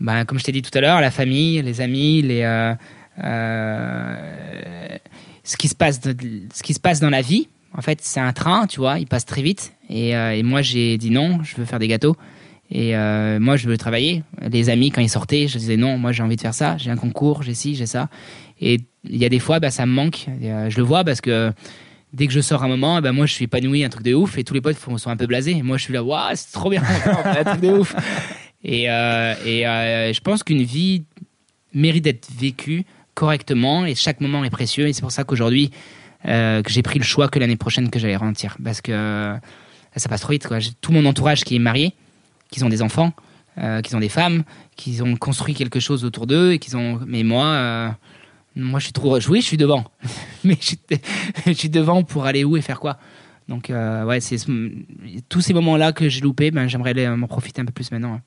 Bah, Comme je t'ai dit tout à l'heure, la famille, les amis, les, euh, euh, ce, qui se passe ce qui se passe dans la vie. En fait, c'est un train, tu vois, il passe très vite. Et, euh, et moi, j'ai dit non, je veux faire des gâteaux. Et euh, moi, je veux travailler. Les amis, quand ils sortaient, je disais non, moi j'ai envie de faire ça. J'ai un concours, j'ai ci, j'ai ça. Et il y a des fois, bah, ça me manque. je le vois parce que dès que je sors un moment, bah, moi je suis épanoui, un truc de ouf. Et tous les potes sont un peu blasés. Moi, je suis là, waouh, c'est trop bien, un truc de ouf. Et, euh, et euh, je pense qu'une vie mérite d'être vécue correctement et chaque moment est précieux. Et c'est pour ça qu'aujourd'hui, euh, que j'ai pris le choix que l'année prochaine que j'allais ralentir. Parce que ça passe trop vite. J'ai tout mon entourage qui est marié, qui ont des enfants, qui ont des femmes, qui ont construit quelque chose autour d'eux. et qui ont... Mais moi, moi, je suis trop. Oui, je suis devant. Mais je suis, je suis, devant pour aller où et faire quoi. Donc, euh, ouais, c'est tous ces moments-là que j'ai loupés, ben, j'aimerais m'en profiter un peu plus maintenant.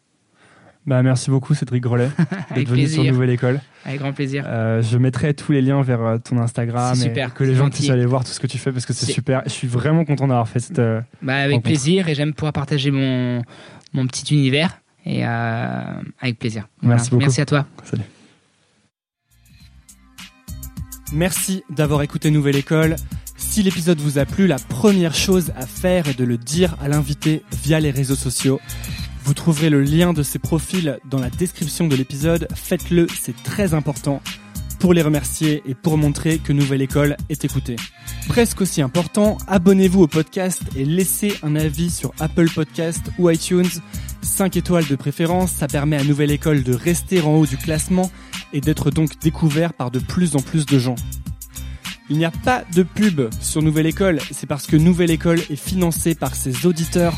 Bah, merci beaucoup Cédric Grelet d'être venu sur Nouvelle École. Avec grand plaisir. Euh, je mettrai tous les liens vers euh, ton Instagram super, et que les gens puissent aller voir tout ce que tu fais parce que c'est super. Je suis vraiment content d'avoir fait cette. Euh, bah, avec plaisir et j'aime pouvoir partager mon, mon petit univers et avec plaisir. Merci beaucoup. Merci à toi. Salut. Merci d'avoir écouté Nouvelle École. Si l'épisode vous a plu, la première chose à faire est de le dire à l'invité via les réseaux sociaux. Vous trouverez le lien de ces profils dans la description de l'épisode. Faites-le, c'est très important pour les remercier et pour montrer que Nouvelle École est écoutée. Presque aussi important, abonnez-vous au podcast et laissez un avis sur Apple Podcast ou iTunes. 5 étoiles de préférence, ça permet à Nouvelle École de rester en haut du classement et d'être donc découvert par de plus en plus de gens. Il n'y a pas de pub sur Nouvelle École, c'est parce que Nouvelle École est financée par ses auditeurs